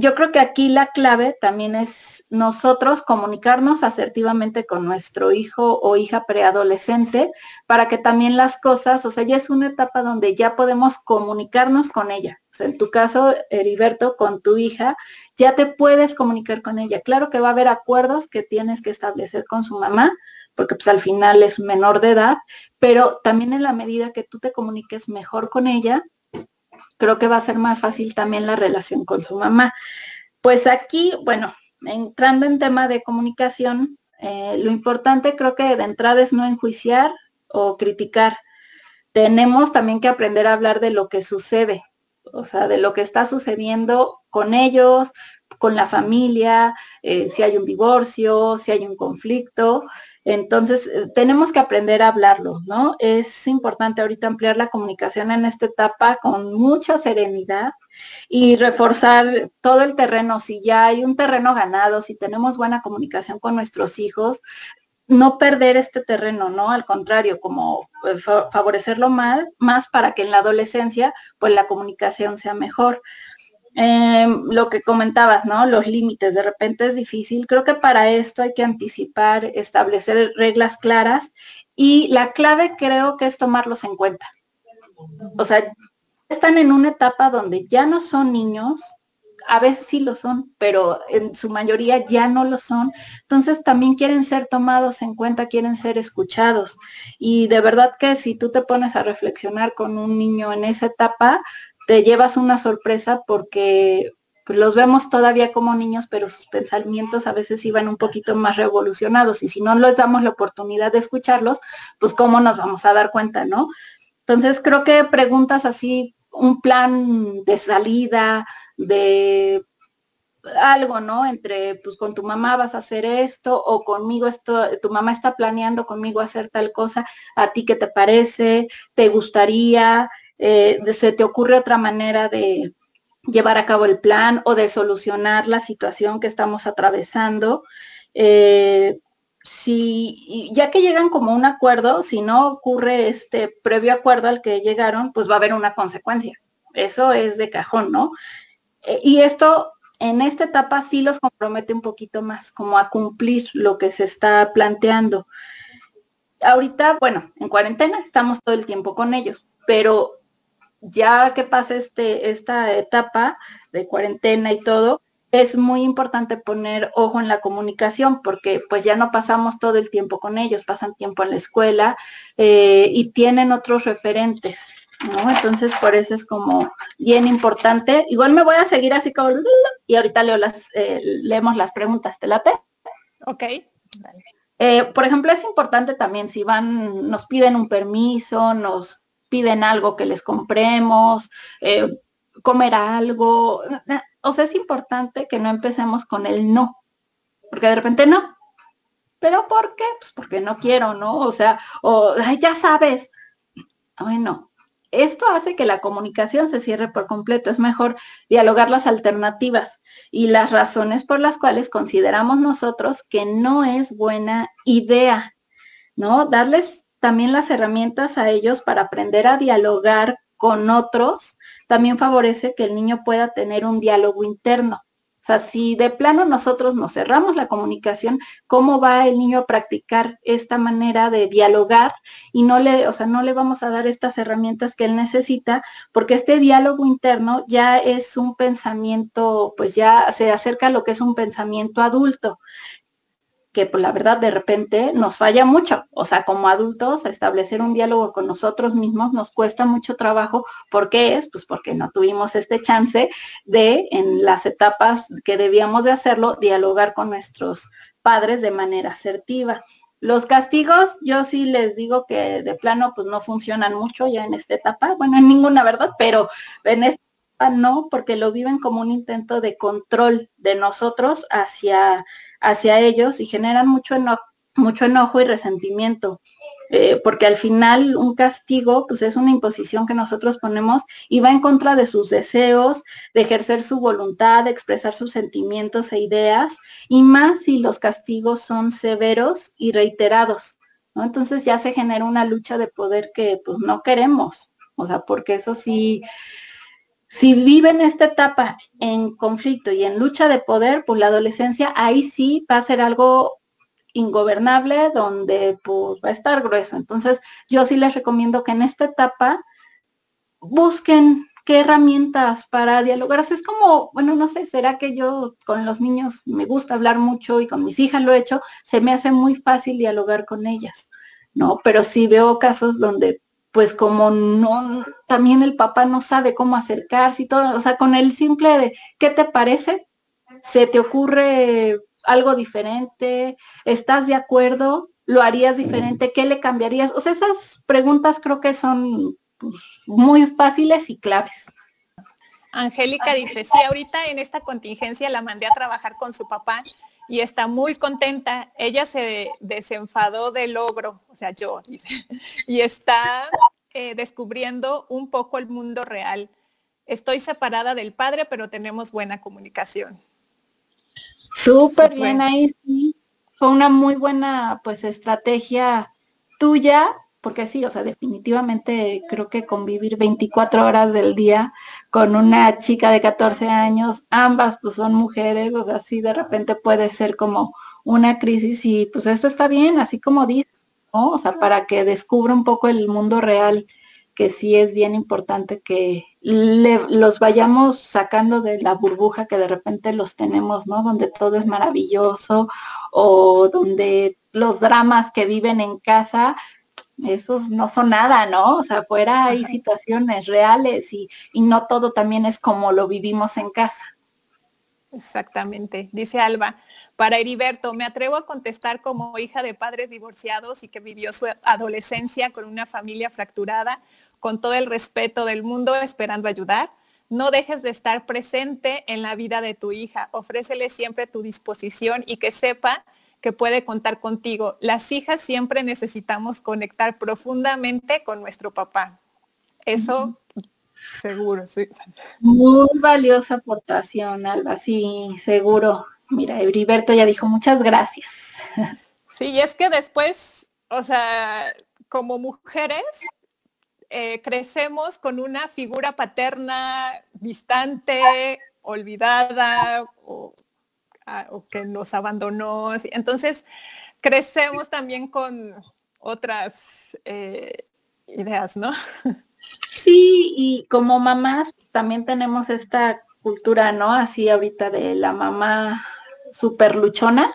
A: yo creo que aquí la clave también es nosotros comunicarnos asertivamente con nuestro hijo o hija preadolescente para que también las cosas, o sea, ya es una etapa donde ya podemos comunicarnos con ella. O sea, en tu caso, Heriberto, con tu hija, ya te puedes comunicar con ella. Claro que va a haber acuerdos que tienes que establecer con su mamá, porque pues al final es menor de edad, pero también en la medida que tú te comuniques mejor con ella, creo que va a ser más fácil también la relación con su mamá. Pues aquí, bueno, entrando en tema de comunicación, eh, lo importante creo que de entrada es no enjuiciar o criticar. Tenemos también que aprender a hablar de lo que sucede, o sea, de lo que está sucediendo con ellos, con la familia, eh, si hay un divorcio, si hay un conflicto. Entonces, eh, tenemos que aprender a hablarlo, ¿no? Es importante ahorita ampliar la comunicación en esta etapa con mucha serenidad y reforzar todo el terreno. Si ya hay un terreno ganado, si tenemos buena comunicación con nuestros hijos, no perder este terreno, ¿no? Al contrario, como eh, favorecerlo más, más para que en la adolescencia, pues la comunicación sea mejor. Em, lo que comentabas, ¿no? Los límites, de repente es difícil. Creo que para esto hay que anticipar, establecer reglas claras y la clave creo que es tomarlos en cuenta. O sea, están en una etapa donde ya no son niños, a veces sí lo son, pero en su mayoría ya no lo son. Entonces también quieren ser tomados en cuenta, quieren ser escuchados. Y de verdad que si tú te pones a reflexionar con un niño en esa etapa, te llevas una sorpresa porque pues los vemos todavía como niños, pero sus pensamientos a veces iban un poquito más revolucionados y si no les damos la oportunidad de escucharlos, pues cómo nos vamos a dar cuenta, ¿no? Entonces creo que preguntas así, un plan de salida, de algo, ¿no? Entre, pues con tu mamá vas a hacer esto o conmigo esto, tu mamá está planeando conmigo hacer tal cosa, ¿a ti qué te parece? ¿Te gustaría? Eh, ¿Se te ocurre otra manera de llevar a cabo el plan o de solucionar la situación que estamos atravesando? Eh, si, ya que llegan como un acuerdo, si no ocurre este previo acuerdo al que llegaron, pues va a haber una consecuencia. Eso es de cajón, ¿no? Eh, y esto en esta etapa sí los compromete un poquito más, como a cumplir lo que se está planteando. Ahorita, bueno, en cuarentena estamos todo el tiempo con ellos, pero ya que pasa este, esta etapa de cuarentena y todo, es muy importante poner ojo en la comunicación porque pues ya no pasamos todo el tiempo con ellos, pasan tiempo en la escuela eh, y tienen otros referentes. ¿no? Entonces, por eso es como bien importante. Igual me voy a seguir así como, y ahorita leo las, eh, leemos las preguntas, ¿te late?
B: Ok.
A: Eh, por ejemplo, es importante también si van, nos piden un permiso, nos piden algo que les compremos, eh, comer algo. O sea, es importante que no empecemos con el no, porque de repente no. ¿Pero por qué? Pues porque no quiero, ¿no? O sea, o ya sabes. Bueno, esto hace que la comunicación se cierre por completo. Es mejor dialogar las alternativas y las razones por las cuales consideramos nosotros que no es buena idea, ¿no? Darles también las herramientas a ellos para aprender a dialogar con otros también favorece que el niño pueda tener un diálogo interno. O sea, si de plano nosotros nos cerramos la comunicación, ¿cómo va el niño a practicar esta manera de dialogar? Y no le, o sea, no le vamos a dar estas herramientas que él necesita, porque este diálogo interno ya es un pensamiento, pues ya se acerca a lo que es un pensamiento adulto que pues, la verdad de repente nos falla mucho. O sea, como adultos, establecer un diálogo con nosotros mismos nos cuesta mucho trabajo. ¿Por qué es? Pues porque no tuvimos este chance de, en las etapas que debíamos de hacerlo, dialogar con nuestros padres de manera asertiva. Los castigos, yo sí les digo que de plano pues no funcionan mucho ya en esta etapa, bueno, en ninguna verdad, pero en esta etapa no, porque lo viven como un intento de control de nosotros hacia hacia ellos y generan mucho enojo, mucho enojo y resentimiento. Eh, porque al final un castigo pues es una imposición que nosotros ponemos y va en contra de sus deseos, de ejercer su voluntad, de expresar sus sentimientos e ideas, y más si los castigos son severos y reiterados. ¿no? Entonces ya se genera una lucha de poder que pues no queremos, o sea, porque eso sí, si viven esta etapa en conflicto y en lucha de poder, pues la adolescencia ahí sí va a ser algo ingobernable donde pues va a estar grueso. Entonces yo sí les recomiendo que en esta etapa busquen qué herramientas para dialogar. es como, bueno, no sé, será que yo con los niños me gusta hablar mucho y con mis hijas lo he hecho, se me hace muy fácil dialogar con ellas, ¿no? Pero sí veo casos donde pues como no, también el papá no sabe cómo acercarse y todo, o sea, con el simple de, ¿qué te parece? ¿Se te ocurre algo diferente? ¿Estás de acuerdo? ¿Lo harías diferente? ¿Qué le cambiarías? O sea, esas preguntas creo que son pues, muy fáciles y claves.
B: Angélica dice, sí, ahorita en esta contingencia la mandé a trabajar con su papá y está muy contenta. Ella se desenfadó del logro, o sea, yo, y está eh, descubriendo un poco el mundo real. Estoy separada del padre, pero tenemos buena comunicación.
A: Súper bien ahí, sí. Fue una muy buena, pues, estrategia tuya porque sí, o sea, definitivamente creo que convivir 24 horas del día con una chica de 14 años, ambas pues son mujeres, o sea, sí de repente puede ser como una crisis y pues esto está bien, así como dice, ¿no? O sea, para que descubra un poco el mundo real, que sí es bien importante que los vayamos sacando de la burbuja que de repente los tenemos, ¿no? Donde todo es maravilloso o donde los dramas que viven en casa esos no son nada, ¿no? O sea, afuera hay situaciones reales y, no todo también es como lo vivimos en casa.
B: Exactamente, dice Alba. Para Heriberto, me atrevo a contestar como hija de padres divorciados y que vivió su adolescencia con una familia fracturada, con todo el respeto del mundo, esperando ayudar. No dejes de estar presente en la vida de tu hija. Ofrécele siempre tu disposición y que sepa que puede contar contigo. Las hijas siempre necesitamos conectar profundamente con nuestro papá. Eso seguro, sí.
A: Muy valiosa aportación, Alba, sí, seguro. Mira, Heriberto ya dijo muchas gracias.
B: Sí, y es que después, o sea, como mujeres, eh, crecemos con una figura paterna distante, olvidada o, ah, que nos abandonó. Entonces, crecemos también con otras eh, ideas, ¿no?
A: Sí, y como mamás también tenemos esta cultura, ¿no? Así ahorita de la mamá super luchona,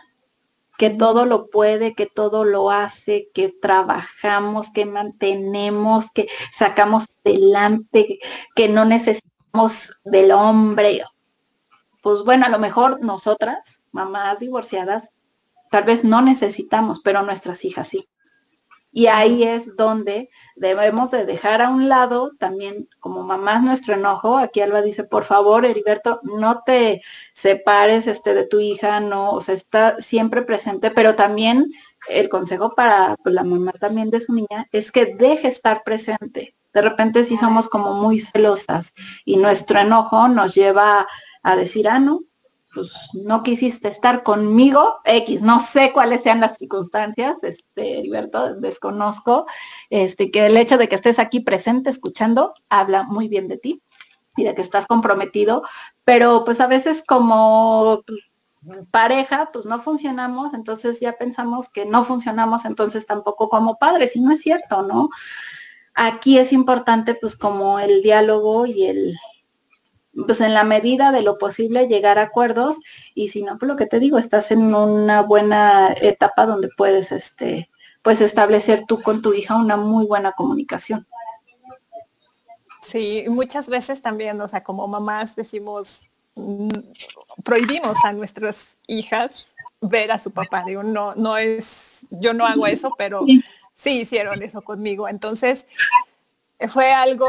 A: que todo lo puede, que todo lo hace, que trabajamos, que mantenemos, que sacamos adelante, que no necesitamos del hombre. Pues bueno, a lo mejor nosotras, mamás divorciadas, tal vez no necesitamos, pero nuestras hijas sí. Y ahí es donde debemos de dejar a un lado también como mamás nuestro enojo. Aquí Alba dice, por favor, Heriberto, no te separes este, de tu hija, no, o sea, está siempre presente, pero también el consejo para pues, la mamá también de su niña es que deje estar presente. De repente sí somos como muy celosas y nuestro enojo nos lleva a decir, ah, no, pues no quisiste estar conmigo, X, no sé cuáles sean las circunstancias, este, Heriberto, desconozco, este, que el hecho de que estés aquí presente, escuchando, habla muy bien de ti y de que estás comprometido, pero pues a veces como pues, pareja, pues no funcionamos, entonces ya pensamos que no funcionamos, entonces tampoco como padres, y no es cierto, ¿no? Aquí es importante pues como el diálogo y el, pues en la medida de lo posible llegar a acuerdos y si no, pues lo que te digo, estás en una buena etapa donde puedes este pues establecer tú con tu hija una muy buena comunicación.
B: Sí, muchas veces también, o sea, como mamás decimos, mm, prohibimos a nuestras hijas ver a su papá. Digo, no, no es, yo no hago eso, pero sí hicieron eso conmigo. Entonces, fue algo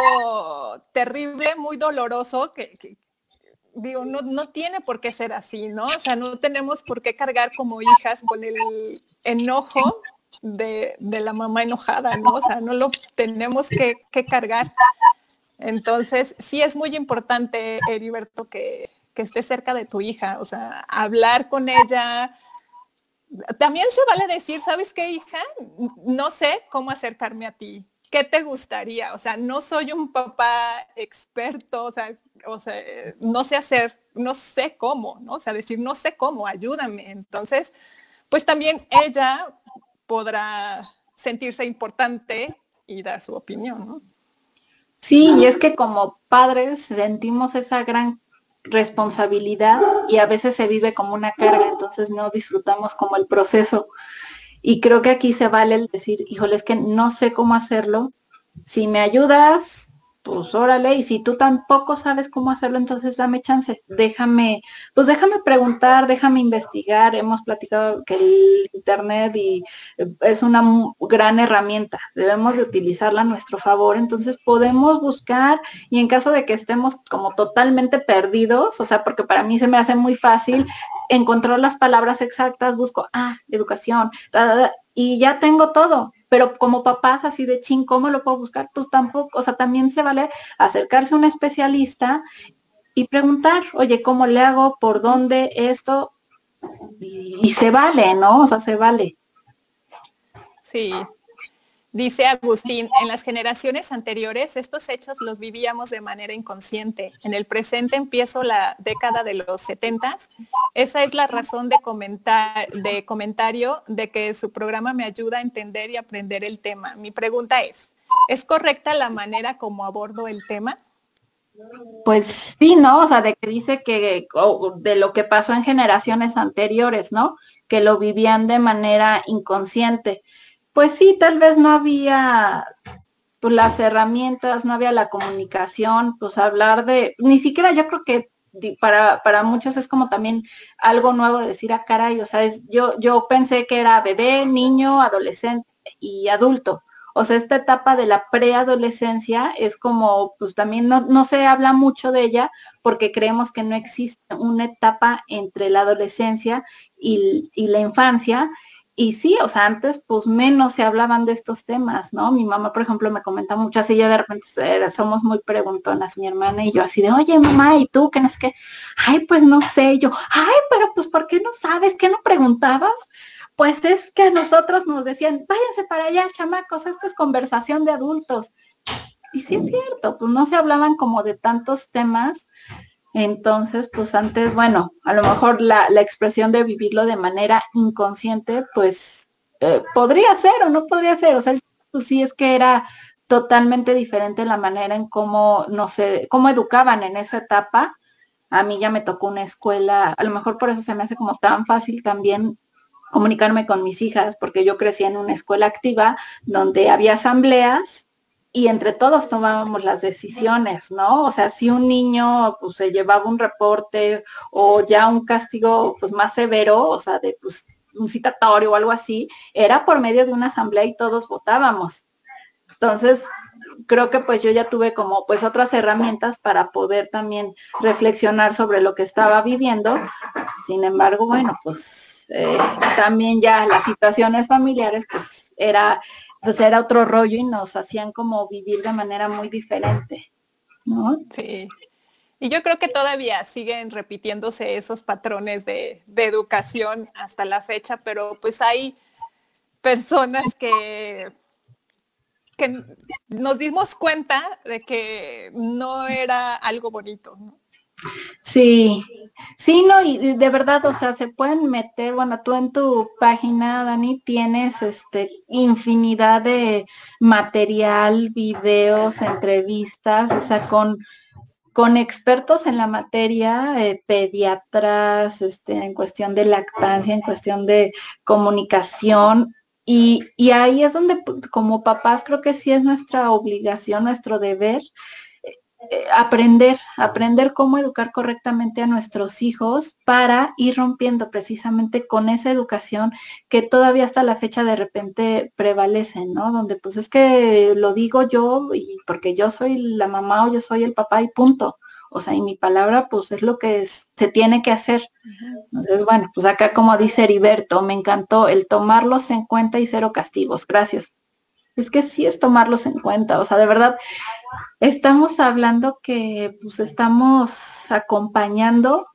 B: terrible, muy doloroso, que, digo, no, no, tiene por qué ser así, ¿no? O sea, no tenemos por qué cargar como hijas con el enojo de, la mamá enojada, ¿no? O sea, no lo tenemos que, cargar. Entonces, sí es muy importante, Heriberto, que, que estés cerca de tu hija, o sea, hablar con ella. También se vale decir, ¿sabes qué, hija? No sé cómo acercarme a ti ¿qué te gustaría? O sea, no soy un papá experto, o sea, o sea, no sé hacer, no sé cómo, ¿no? O sea, decir, no sé cómo, ayúdame. Entonces, pues también ella podrá sentirse importante y dar su opinión, ¿no?
A: Sí, y es que como padres sentimos esa gran responsabilidad y a veces se vive como una carga, entonces no disfrutamos como el proceso. Y creo que aquí se vale el decir, híjole, es que no sé cómo hacerlo. Si me ayudas, pues órale, y si tú tampoco sabes cómo hacerlo, entonces dame chance, déjame, pues déjame preguntar, déjame investigar, hemos platicado que el internet y eh, es una gran herramienta, debemos de utilizarla a nuestro favor, entonces podemos buscar y en caso de que estemos como totalmente perdidos, o sea, porque para mí se me hace muy fácil encontrar las palabras exactas, busco, ah, educación, y ya tengo todo, pero como papás así de ching, ¿cómo lo puedo buscar? Pues tampoco, o sea, también se vale acercarse a un especialista y preguntar, oye, ¿cómo le hago? ¿Por dónde esto? Y, se vale, ¿no? O sea, se vale.
B: Sí, Dice Agustín, en las generaciones anteriores estos hechos los vivíamos de manera inconsciente. En el presente empiezo la década de los 70. Esa es la razón de, comentar, de comentario de que su programa me ayuda a entender y aprender el tema. Mi pregunta es, ¿es correcta la manera como abordo el tema?
A: Pues sí, ¿no? O sea, de que dice que de lo que pasó en generaciones anteriores, ¿no? Que lo vivían de manera inconsciente pues sí, tal vez no había pues, las herramientas, no había la comunicación, pues hablar de, ni siquiera yo creo que para, para muchos es como también algo nuevo de decir, a ah, caray, o sea, es, yo, yo pensé que era bebé, niño, adolescente y adulto. O sea, esta etapa de la preadolescencia es como, pues también no, no, se habla mucho de ella porque creemos que no existe una etapa entre la adolescencia y, y la infancia y sí, o sea, antes pues menos se hablaban de estos temas, ¿no? Mi mamá, por ejemplo, me comenta mucho, así ya de repente eh, somos muy preguntonas, mi hermana y yo, así de, oye, mamá, ¿y tú qué es que? Ay, pues no sé, yo, ay, pero pues, ¿por qué no sabes? ¿Qué no preguntabas? Pues es que a nosotros nos decían, váyanse para allá, chamacos, esto es conversación de adultos. Y sí es cierto, pues no se hablaban como de tantos temas entonces, pues antes, bueno, a lo mejor la, expresión de vivirlo de manera inconsciente, pues eh, podría ser o no podría ser. O sea, pues sí es que era totalmente diferente la manera en cómo, no sé, cómo educaban en esa etapa. A mí ya me tocó una escuela, a lo mejor por eso se me hace como tan fácil también comunicarme con mis hijas, porque yo crecí en una escuela activa donde había asambleas y entre todos tomábamos las decisiones, ¿no? O sea, si un niño pues se llevaba un reporte o ya un castigo pues más severo, o sea, de pues un citatorio o algo así, era por medio de una asamblea y todos votábamos. Entonces, creo que pues yo ya tuve como pues otras herramientas para poder también reflexionar sobre lo que estaba viviendo. Sin embargo, bueno, pues eh, también ya las situaciones familiares pues era pues era otro rollo y nos hacían como vivir de manera muy diferente, ¿no?
B: Sí. Y yo creo que todavía siguen repitiéndose esos patrones de, educación hasta la fecha, pero pues hay personas que, que nos dimos cuenta de que no era algo bonito.
A: Sí, sí, no, y de verdad, o sea, se pueden meter, bueno, tú en tu página, Dani, tienes este infinidad de material, videos, entrevistas, o sea, con, con expertos en la materia, eh, pediatras, este, en cuestión de lactancia, en cuestión de comunicación, y, y ahí es donde como papás creo que sí es nuestra obligación, nuestro deber aprender, aprender cómo educar correctamente a nuestros hijos para ir rompiendo precisamente con esa educación que todavía hasta la fecha de repente prevalece, ¿no? Donde pues es que lo digo yo y porque yo soy la mamá o yo soy el papá y punto. O sea, y mi palabra pues es lo que se tiene que hacer. Entonces, bueno, pues acá como dice Heriberto, me encantó el tomarlos en cuenta y cero castigos. Gracias es que sí es tomarlos en cuenta. O sea, de verdad, estamos hablando que pues estamos acompañando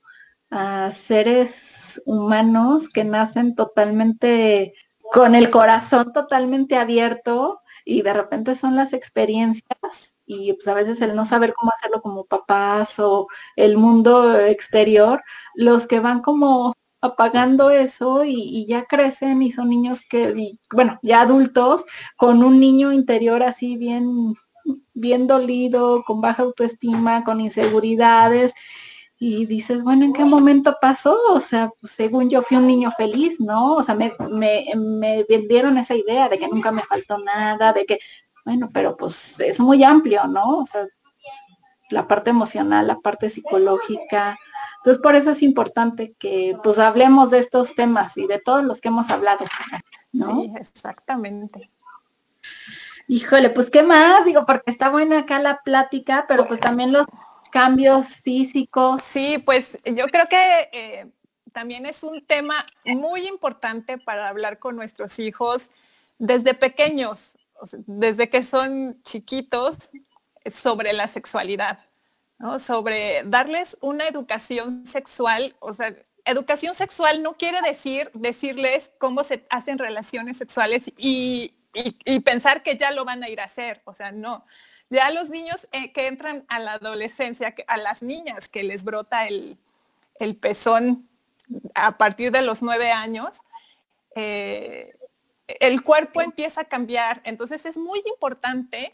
A: a seres humanos que nacen totalmente con el corazón totalmente abierto y de repente son las experiencias y pues a veces el no saber cómo hacerlo como papás o el mundo exterior, los que van como apagando eso y, ya crecen y son niños que, bueno, ya adultos, con un niño interior así bien, bien dolido, con baja autoestima, con inseguridades. Y dices, bueno, ¿en qué momento pasó? O sea, pues, según yo fui un niño feliz, ¿no? O sea, me, me, me vendieron esa idea de que nunca me faltó nada, de que, bueno, pero pues es muy amplio, ¿no? O sea, la parte emocional, la parte psicológica, entonces, por eso es importante que pues hablemos de estos temas y de todos los que hemos hablado.
B: Sí, exactamente.
A: Híjole, pues qué más, digo, porque está buena acá la plática, pero pues también los cambios físicos.
B: Sí, pues yo creo que eh, también es un tema muy importante para hablar con nuestros hijos desde pequeños, desde que son chiquitos, sobre la sexualidad sobre darles una educación sexual, o sea, educación sexual no quiere decir decirles cómo se hacen relaciones sexuales y, pensar que ya lo van a ir a hacer, o sea, no. Ya los niños eh, que entran a la adolescencia, a las niñas que les brota el, pezón a partir de los nueve años, eh, el cuerpo empieza a cambiar. Entonces es muy importante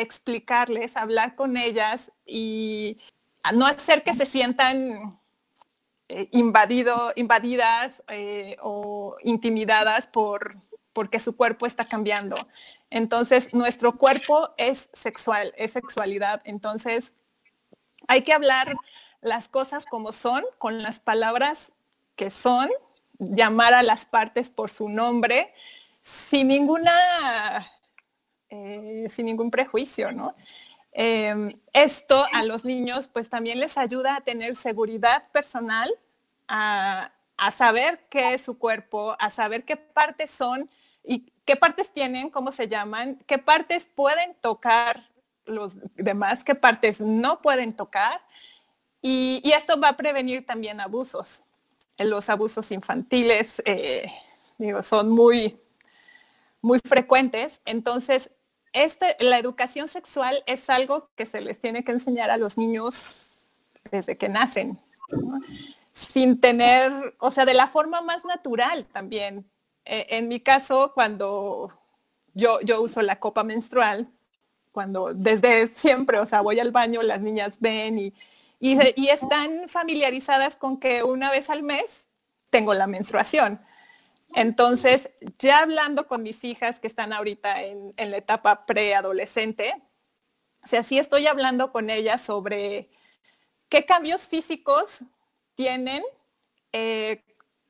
B: explicarles, hablar con ellas y no hacer que se sientan eh, invadido, invadidas eh, o intimidadas por porque su cuerpo está cambiando. Entonces, nuestro cuerpo es sexual, es sexualidad. Entonces, hay que hablar las cosas como son, con las palabras que son, llamar a las partes por su nombre, sin ninguna, eh, sin ningún prejuicio, ¿no? Em, esto a los niños pues también les ayuda a tener seguridad personal, a, saber qué es su cuerpo, a saber qué partes son y qué partes tienen, cómo se llaman, qué partes pueden tocar los demás, qué partes no pueden tocar. Y, esto va a prevenir también abusos. Los abusos infantiles eh, digo, son muy, muy frecuentes. Entonces, este, la educación sexual es algo que se les tiene que enseñar a los niños desde que nacen, sin tener, o sea, de la forma más natural también. Eh, en mi caso, cuando yo, yo uso la copa menstrual, cuando desde siempre, o sea, voy al baño, las niñas ven y, y, están familiarizadas con que una vez al mes tengo la menstruación. Entonces, ya hablando con mis hijas que están ahorita en, la etapa preadolescente, o sea, sí estoy hablando con ellas sobre qué cambios físicos tienen, eh,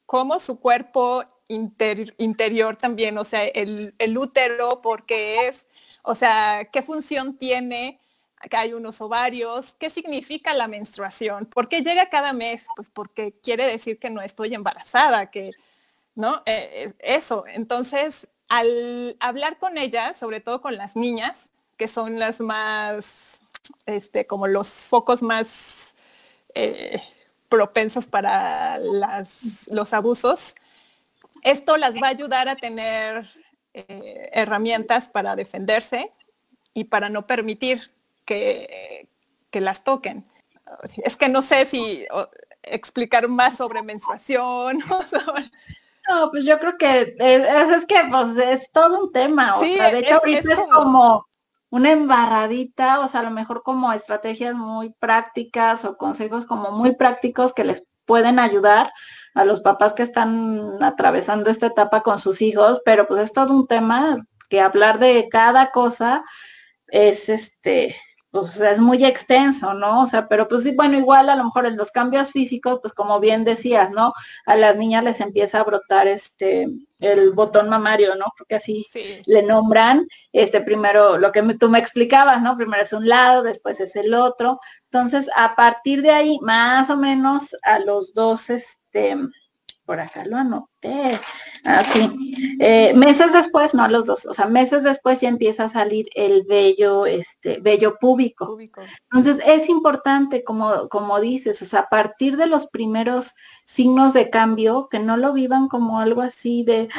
B: cómo su cuerpo interior también, o sea, el, útero, porque es, o sea, qué función tiene, acá hay unos ovarios, qué significa la menstruación, por qué llega cada mes, pues porque quiere decir que no estoy embarazada, que, ¿no? Eh, eso, entonces, al hablar con ellas, sobre todo con las niñas, que son las más, este, como los focos más eh, propensos para los abusos, esto las va a ayudar a tener eh, herramientas para defenderse y para no permitir que, que, las toquen. Es que no sé si explicar más sobre menstruación.
A: pues yo creo que es, que pues, es todo un tema. Sí, de hecho, es, es como una embarradita, o sea, a lo mejor como estrategias muy prácticas o consejos como muy prácticos que les pueden ayudar a los papás que están atravesando esta etapa con sus hijos, pero pues es todo un tema que hablar de cada cosa es este, pues es muy extenso, ¿no? O sea, pero pues sí, bueno, igual a lo mejor en los cambios físicos, pues como bien decías, ¿no? A las niñas les empieza a brotar este el botón mamario, ¿no? Porque así le nombran, este primero, lo que tú me explicabas, ¿no? Primero es un lado, después es el otro. Entonces, a partir de ahí, más o menos a los dos, este, por acá lo anoté, así, eh, meses después, no los dos, o sea, meses después ya empieza a salir el vello, este, vello púbico. Entonces, es importante, como, como dices, o sea, a partir de los primeros signos de cambio, que no lo vivan como algo así de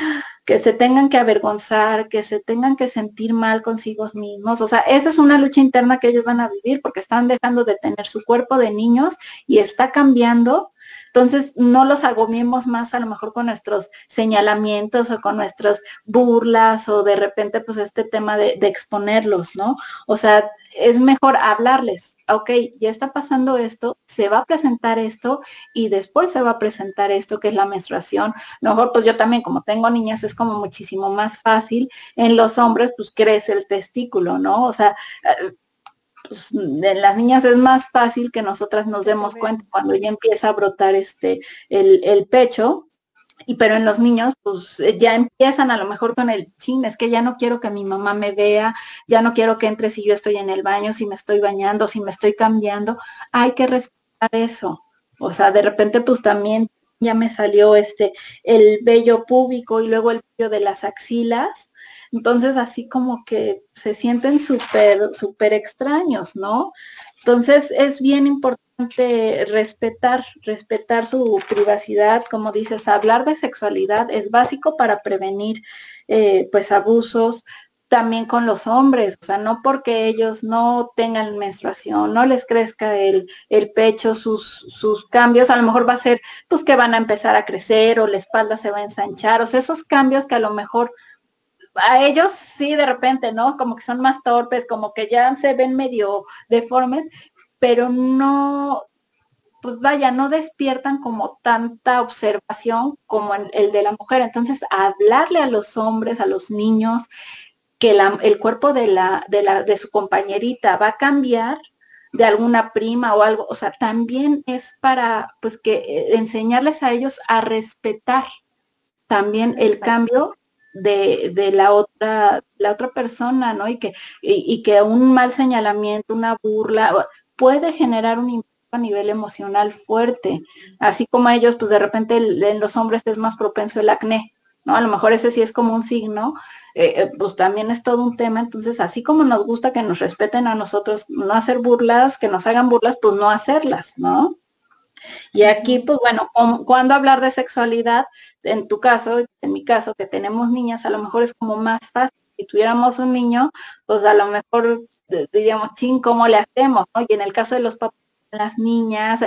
A: que se tengan que avergonzar, que se tengan que sentir mal consigo mismos. O sea, esa es una lucha interna que ellos van a vivir porque están dejando de tener su cuerpo de niños y está cambiando entonces, no los agobiemos más a lo mejor con nuestros señalamientos o con nuestras burlas o de repente pues este tema de, exponerlos, ¿no? O sea, es mejor hablarles, ok, ya está pasando esto, se va a presentar esto y después se va a presentar esto que es la menstruación. mejor pues yo también como tengo niñas es como muchísimo más fácil. En los hombres pues crece el testículo, ¿no? O sea, eh, pues, en las niñas es más fácil que nosotras nos demos cuenta cuando ya empieza a brotar este el, pecho, y pero en los niños pues eh, ya empiezan a lo mejor con el chin, es que ya no quiero que mi mamá me vea, ya no quiero que entre si yo estoy en el baño, si me estoy bañando, si me estoy cambiando, hay que respetar eso. O sea, de repente pues también ya me salió este el vello púbico y luego el vello de las axilas entonces, así como que se sienten súper, súper extraños, ¿no? Entonces, es bien importante respetar, respetar su privacidad, como dices, hablar de sexualidad es básico para prevenir, eh, pues, abusos, también con los hombres, o sea, no porque ellos no tengan menstruación, no les crezca el, el, pecho, sus, sus cambios, a lo mejor va a ser pues que van a empezar a crecer o la espalda se va a ensanchar, o sea, esos cambios que a lo mejor a ellos sí de repente, ¿no? Como que son más torpes, como que ya se ven medio deformes, pero no, pues vaya, no despiertan como tanta observación como el de la mujer. Entonces, hablarle a los hombres, a los niños, que el cuerpo de, la, de, la, de su compañerita va a cambiar, de alguna prima o algo, o sea, también es para, pues, que eh, enseñarles a ellos a respetar también el cambio de, de, la otra, la otra persona, ¿no? Y que, y, que un mal señalamiento, una burla, puede generar un impacto a nivel emocional fuerte, así como a ellos, pues de repente en los hombres es más propenso el acné, ¿no? A lo mejor ese sí es como un signo, eh, eh, pues también es todo un tema, entonces así como nos gusta que nos respeten a nosotros, no hacer burlas, que nos hagan burlas, pues no hacerlas, ¿no? Y aquí, pues bueno, cuando hablar de sexualidad, en tu caso, en mi caso, que tenemos niñas, a lo mejor es como más fácil. Si tuviéramos un niño, pues a lo mejor diríamos, ching, ¿cómo le hacemos? Y en el caso de los papás, las niñas,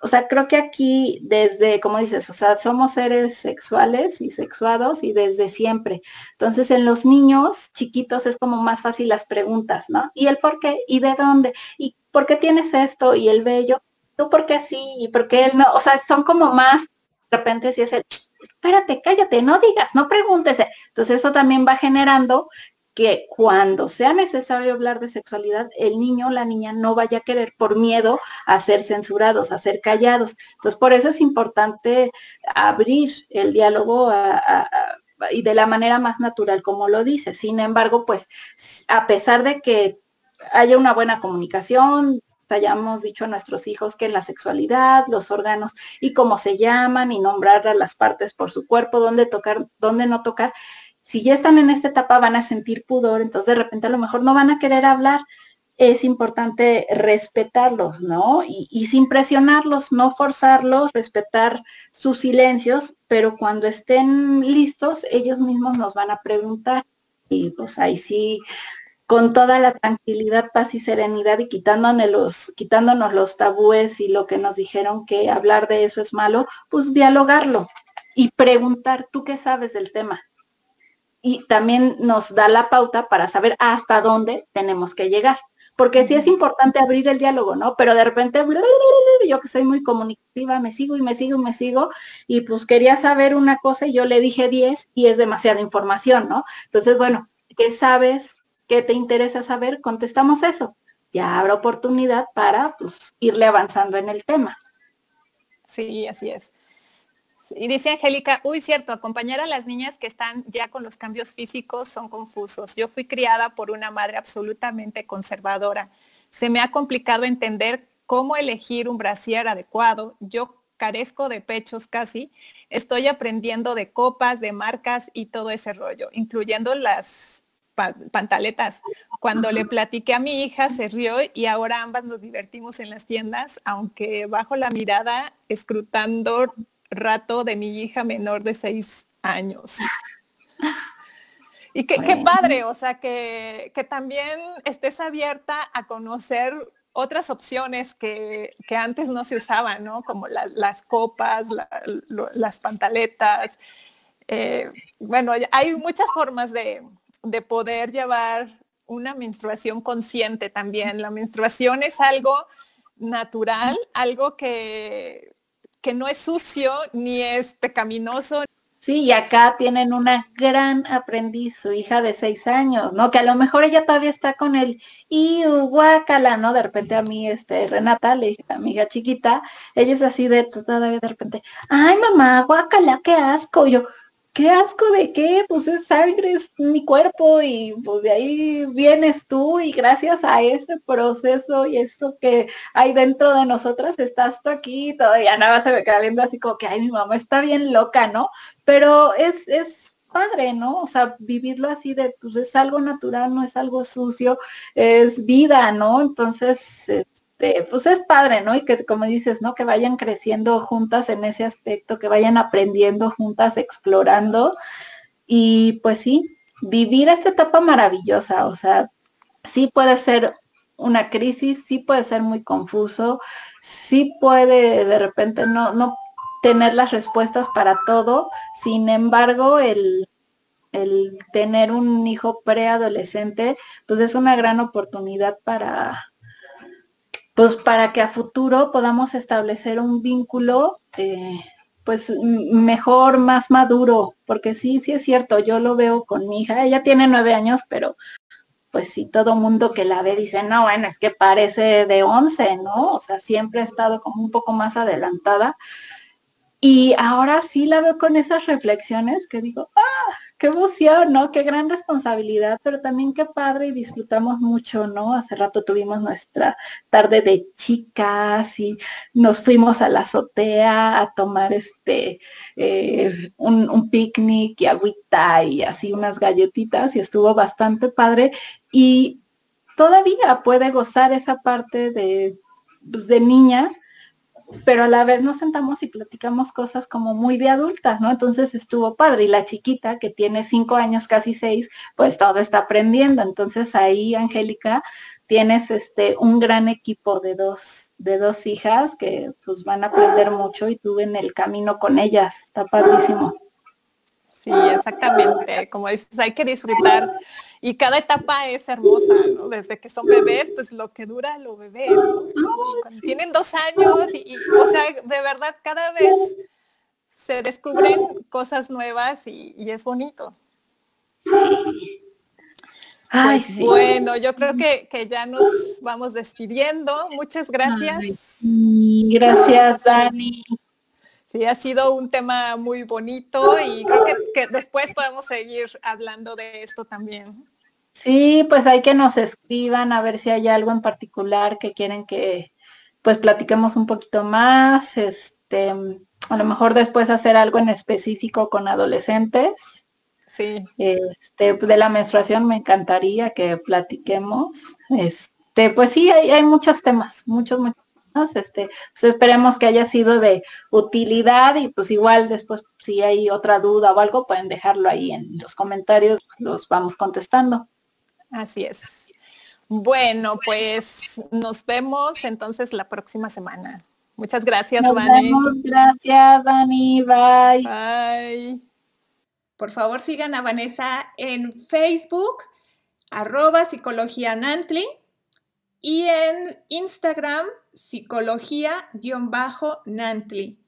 A: o sea, creo que aquí desde, como dices, o sea, somos seres sexuales y sexuados y desde siempre. Entonces, en los niños chiquitos es como más fácil las preguntas, ¿no? ¿Y el por qué? ¿Y de dónde? ¿Y por qué tienes esto? ¿Y el bello? ¿Tú por qué sí? ¿Y por qué él no? O sea, son como más, de repente si es el, espérate, cállate, no digas, no pregúntese. Entonces, eso también va generando que cuando sea necesario hablar de sexualidad, el niño o la niña no vaya a querer por miedo a ser censurados, a ser callados. Entonces, por eso es importante abrir el diálogo y de la manera más natural, como lo dice. Sin embargo, pues, a pesar de que haya una buena comunicación, hayamos dicho a nuestros hijos que la sexualidad, los órganos y cómo se llaman y nombrar las partes por su cuerpo, dónde tocar, dónde no tocar, si ya están en esta etapa van a sentir pudor, entonces de repente a lo mejor no van a querer hablar. Es importante respetarlos, ¿no? Y, sin presionarlos, no forzarlos, respetar sus silencios, pero cuando estén listos, ellos mismos nos van a preguntar. Y pues ahí sí, con toda la tranquilidad, paz y serenidad y quitándonos los, quitándonos los tabúes y lo que nos dijeron que hablar de eso es malo, pues dialogarlo y preguntar, ¿tú qué sabes del tema? Y también nos da la pauta para saber hasta dónde tenemos que llegar. Porque sí es importante abrir el diálogo, ¿no? Pero de repente, yo que soy muy comunicativa, me sigo y me sigo y me sigo, y pues quería saber una cosa y yo le dije 10 y es demasiada información, ¿no? Entonces, bueno, ¿qué sabes? ¿Qué te interesa saber? Contestamos eso. Ya habrá oportunidad para pues, irle avanzando en el tema.
B: Sí, así es. Y dice Angélica, uy, cierto, acompañar a las niñas que están ya con los cambios físicos son confusos. Yo fui criada por una madre absolutamente conservadora. Se me ha complicado entender cómo elegir un brasier adecuado. Yo carezco de pechos casi. Estoy aprendiendo de copas, de marcas y todo ese rollo, incluyendo las pantaletas. Cuando le platiqué a mi hija, se rió y ahora ambas nos divertimos en las tiendas, aunque bajo la mirada, escrutando rato de mi hija menor de seis años. Y qué, padre, o sea, que, también estés abierta a conocer otras opciones que, antes no se usaban, ¿no? Como las copas, las pantaletas. Eh, bueno, hay muchas formas de, de poder llevar una menstruación consciente también. La menstruación es algo natural, algo que que no es sucio ni es pecaminoso.
A: Sí, y acá tienen una gran aprendiz, su hija de seis años, ¿no? Que a lo mejor ella todavía está con el y guácala, ¿no? De repente a mí, este, Renata, le dije a mi hija chiquita, ella es así de todavía de repente, ay mamá, guácala, qué asco. yo, qué asco de qué, pues es sangre, es mi cuerpo y pues de ahí vienes tú y gracias a ese proceso y eso que hay dentro de nosotras estás tú aquí, todavía nada se me queda viendo así como que, ay, mi mamá está bien loca, ¿no? Pero es, es padre, ¿no? O sea, vivirlo así de, pues es algo natural, no es algo sucio, es vida, ¿no? Entonces, este, pues es padre, ¿no? Y que como dices, ¿no? Que vayan creciendo juntas en ese aspecto, que vayan aprendiendo juntas, explorando. Y pues sí, vivir esta etapa maravillosa, o sea, sí puede ser una crisis, sí puede ser muy confuso, sí puede de repente no, no tener las respuestas para todo, sin embargo, el, el tener un hijo preadolescente, pues es una gran oportunidad para, pues para que a futuro podamos establecer un vínculo eh, pues mejor, más maduro, porque sí, sí es cierto, yo lo veo con mi hija, ella tiene nueve años, pero pues sí, todo mundo que la ve dice, no, bueno, es que parece de 11, ¿no? O sea, siempre ha estado como un poco más adelantada. Y ahora sí la veo con esas reflexiones que digo, ah, qué emoción, ¿no? Qué gran responsabilidad, pero también qué padre y disfrutamos mucho, ¿no? Hace rato tuvimos nuestra tarde de chicas y nos fuimos a la azotea a tomar este eh, un, un picnic y agüita y así unas galletitas y estuvo bastante padre y todavía puede gozar esa parte de, pues, de niña pero a la vez nos sentamos y platicamos cosas como muy de adultas, ¿no? Entonces estuvo padre. Y la chiquita, que tiene cinco años, casi seis, pues todo está aprendiendo. Entonces ahí, Angélica, tienes este un gran equipo de dos, de dos hijas que pues van a aprender mucho y tú en el camino con ellas. Está padrísimo.
B: Sí, exactamente. Como dices, hay que disfrutar y cada etapa es hermosa, ¿no? Desde que son bebés, pues lo que dura lo bebé, tienen dos años y, o sea, de verdad cada vez se descubren cosas nuevas y, es bonito. Pues bueno, yo creo que, ya nos vamos despidiendo. Muchas gracias.
A: gracias, Dani.
B: Sí, ha sido un tema muy bonito y creo que, después podemos seguir hablando de esto también.
A: Sí, pues hay que nos escriban a ver si hay algo en particular que quieren que pues platiquemos un poquito más, este, a lo mejor después hacer algo en específico con adolescentes.
B: Sí.
A: Este, de la menstruación me encantaría que platiquemos. Este, pues sí, hay, hay muchos temas, muchos, muchos este, pues esperemos que haya sido de utilidad y pues igual después si hay otra duda o algo pueden dejarlo ahí en los comentarios, los vamos contestando.
B: Así es. Bueno, pues nos vemos entonces la próxima semana. Muchas gracias, Dani.
A: Gracias, Dani. Bye.
B: Bye.
D: Por favor, sigan a Vanessa en Facebook, arroba psicología Nantli, y en Instagram, psicología-nantli.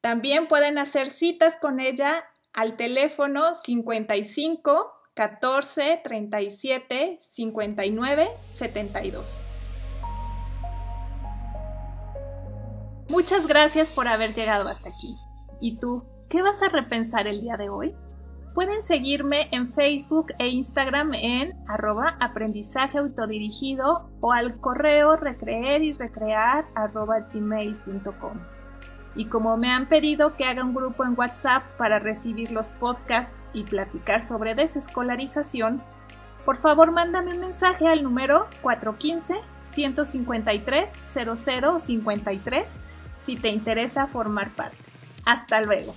D: También pueden hacer citas con ella al teléfono 55 14 37 59 72. Muchas gracias por haber llegado hasta aquí. ¿Y tú, qué vas a repensar el día de hoy? Pueden seguirme en Facebook e Instagram en arroba aprendizaje autodirigido o al correo recreer y recrear arroba gmail.com. Y como me han pedido que haga un grupo en WhatsApp para recibir los podcasts y platicar sobre desescolarización, por favor mándame un mensaje al número 415-153-0053 si te interesa formar parte. Hasta luego.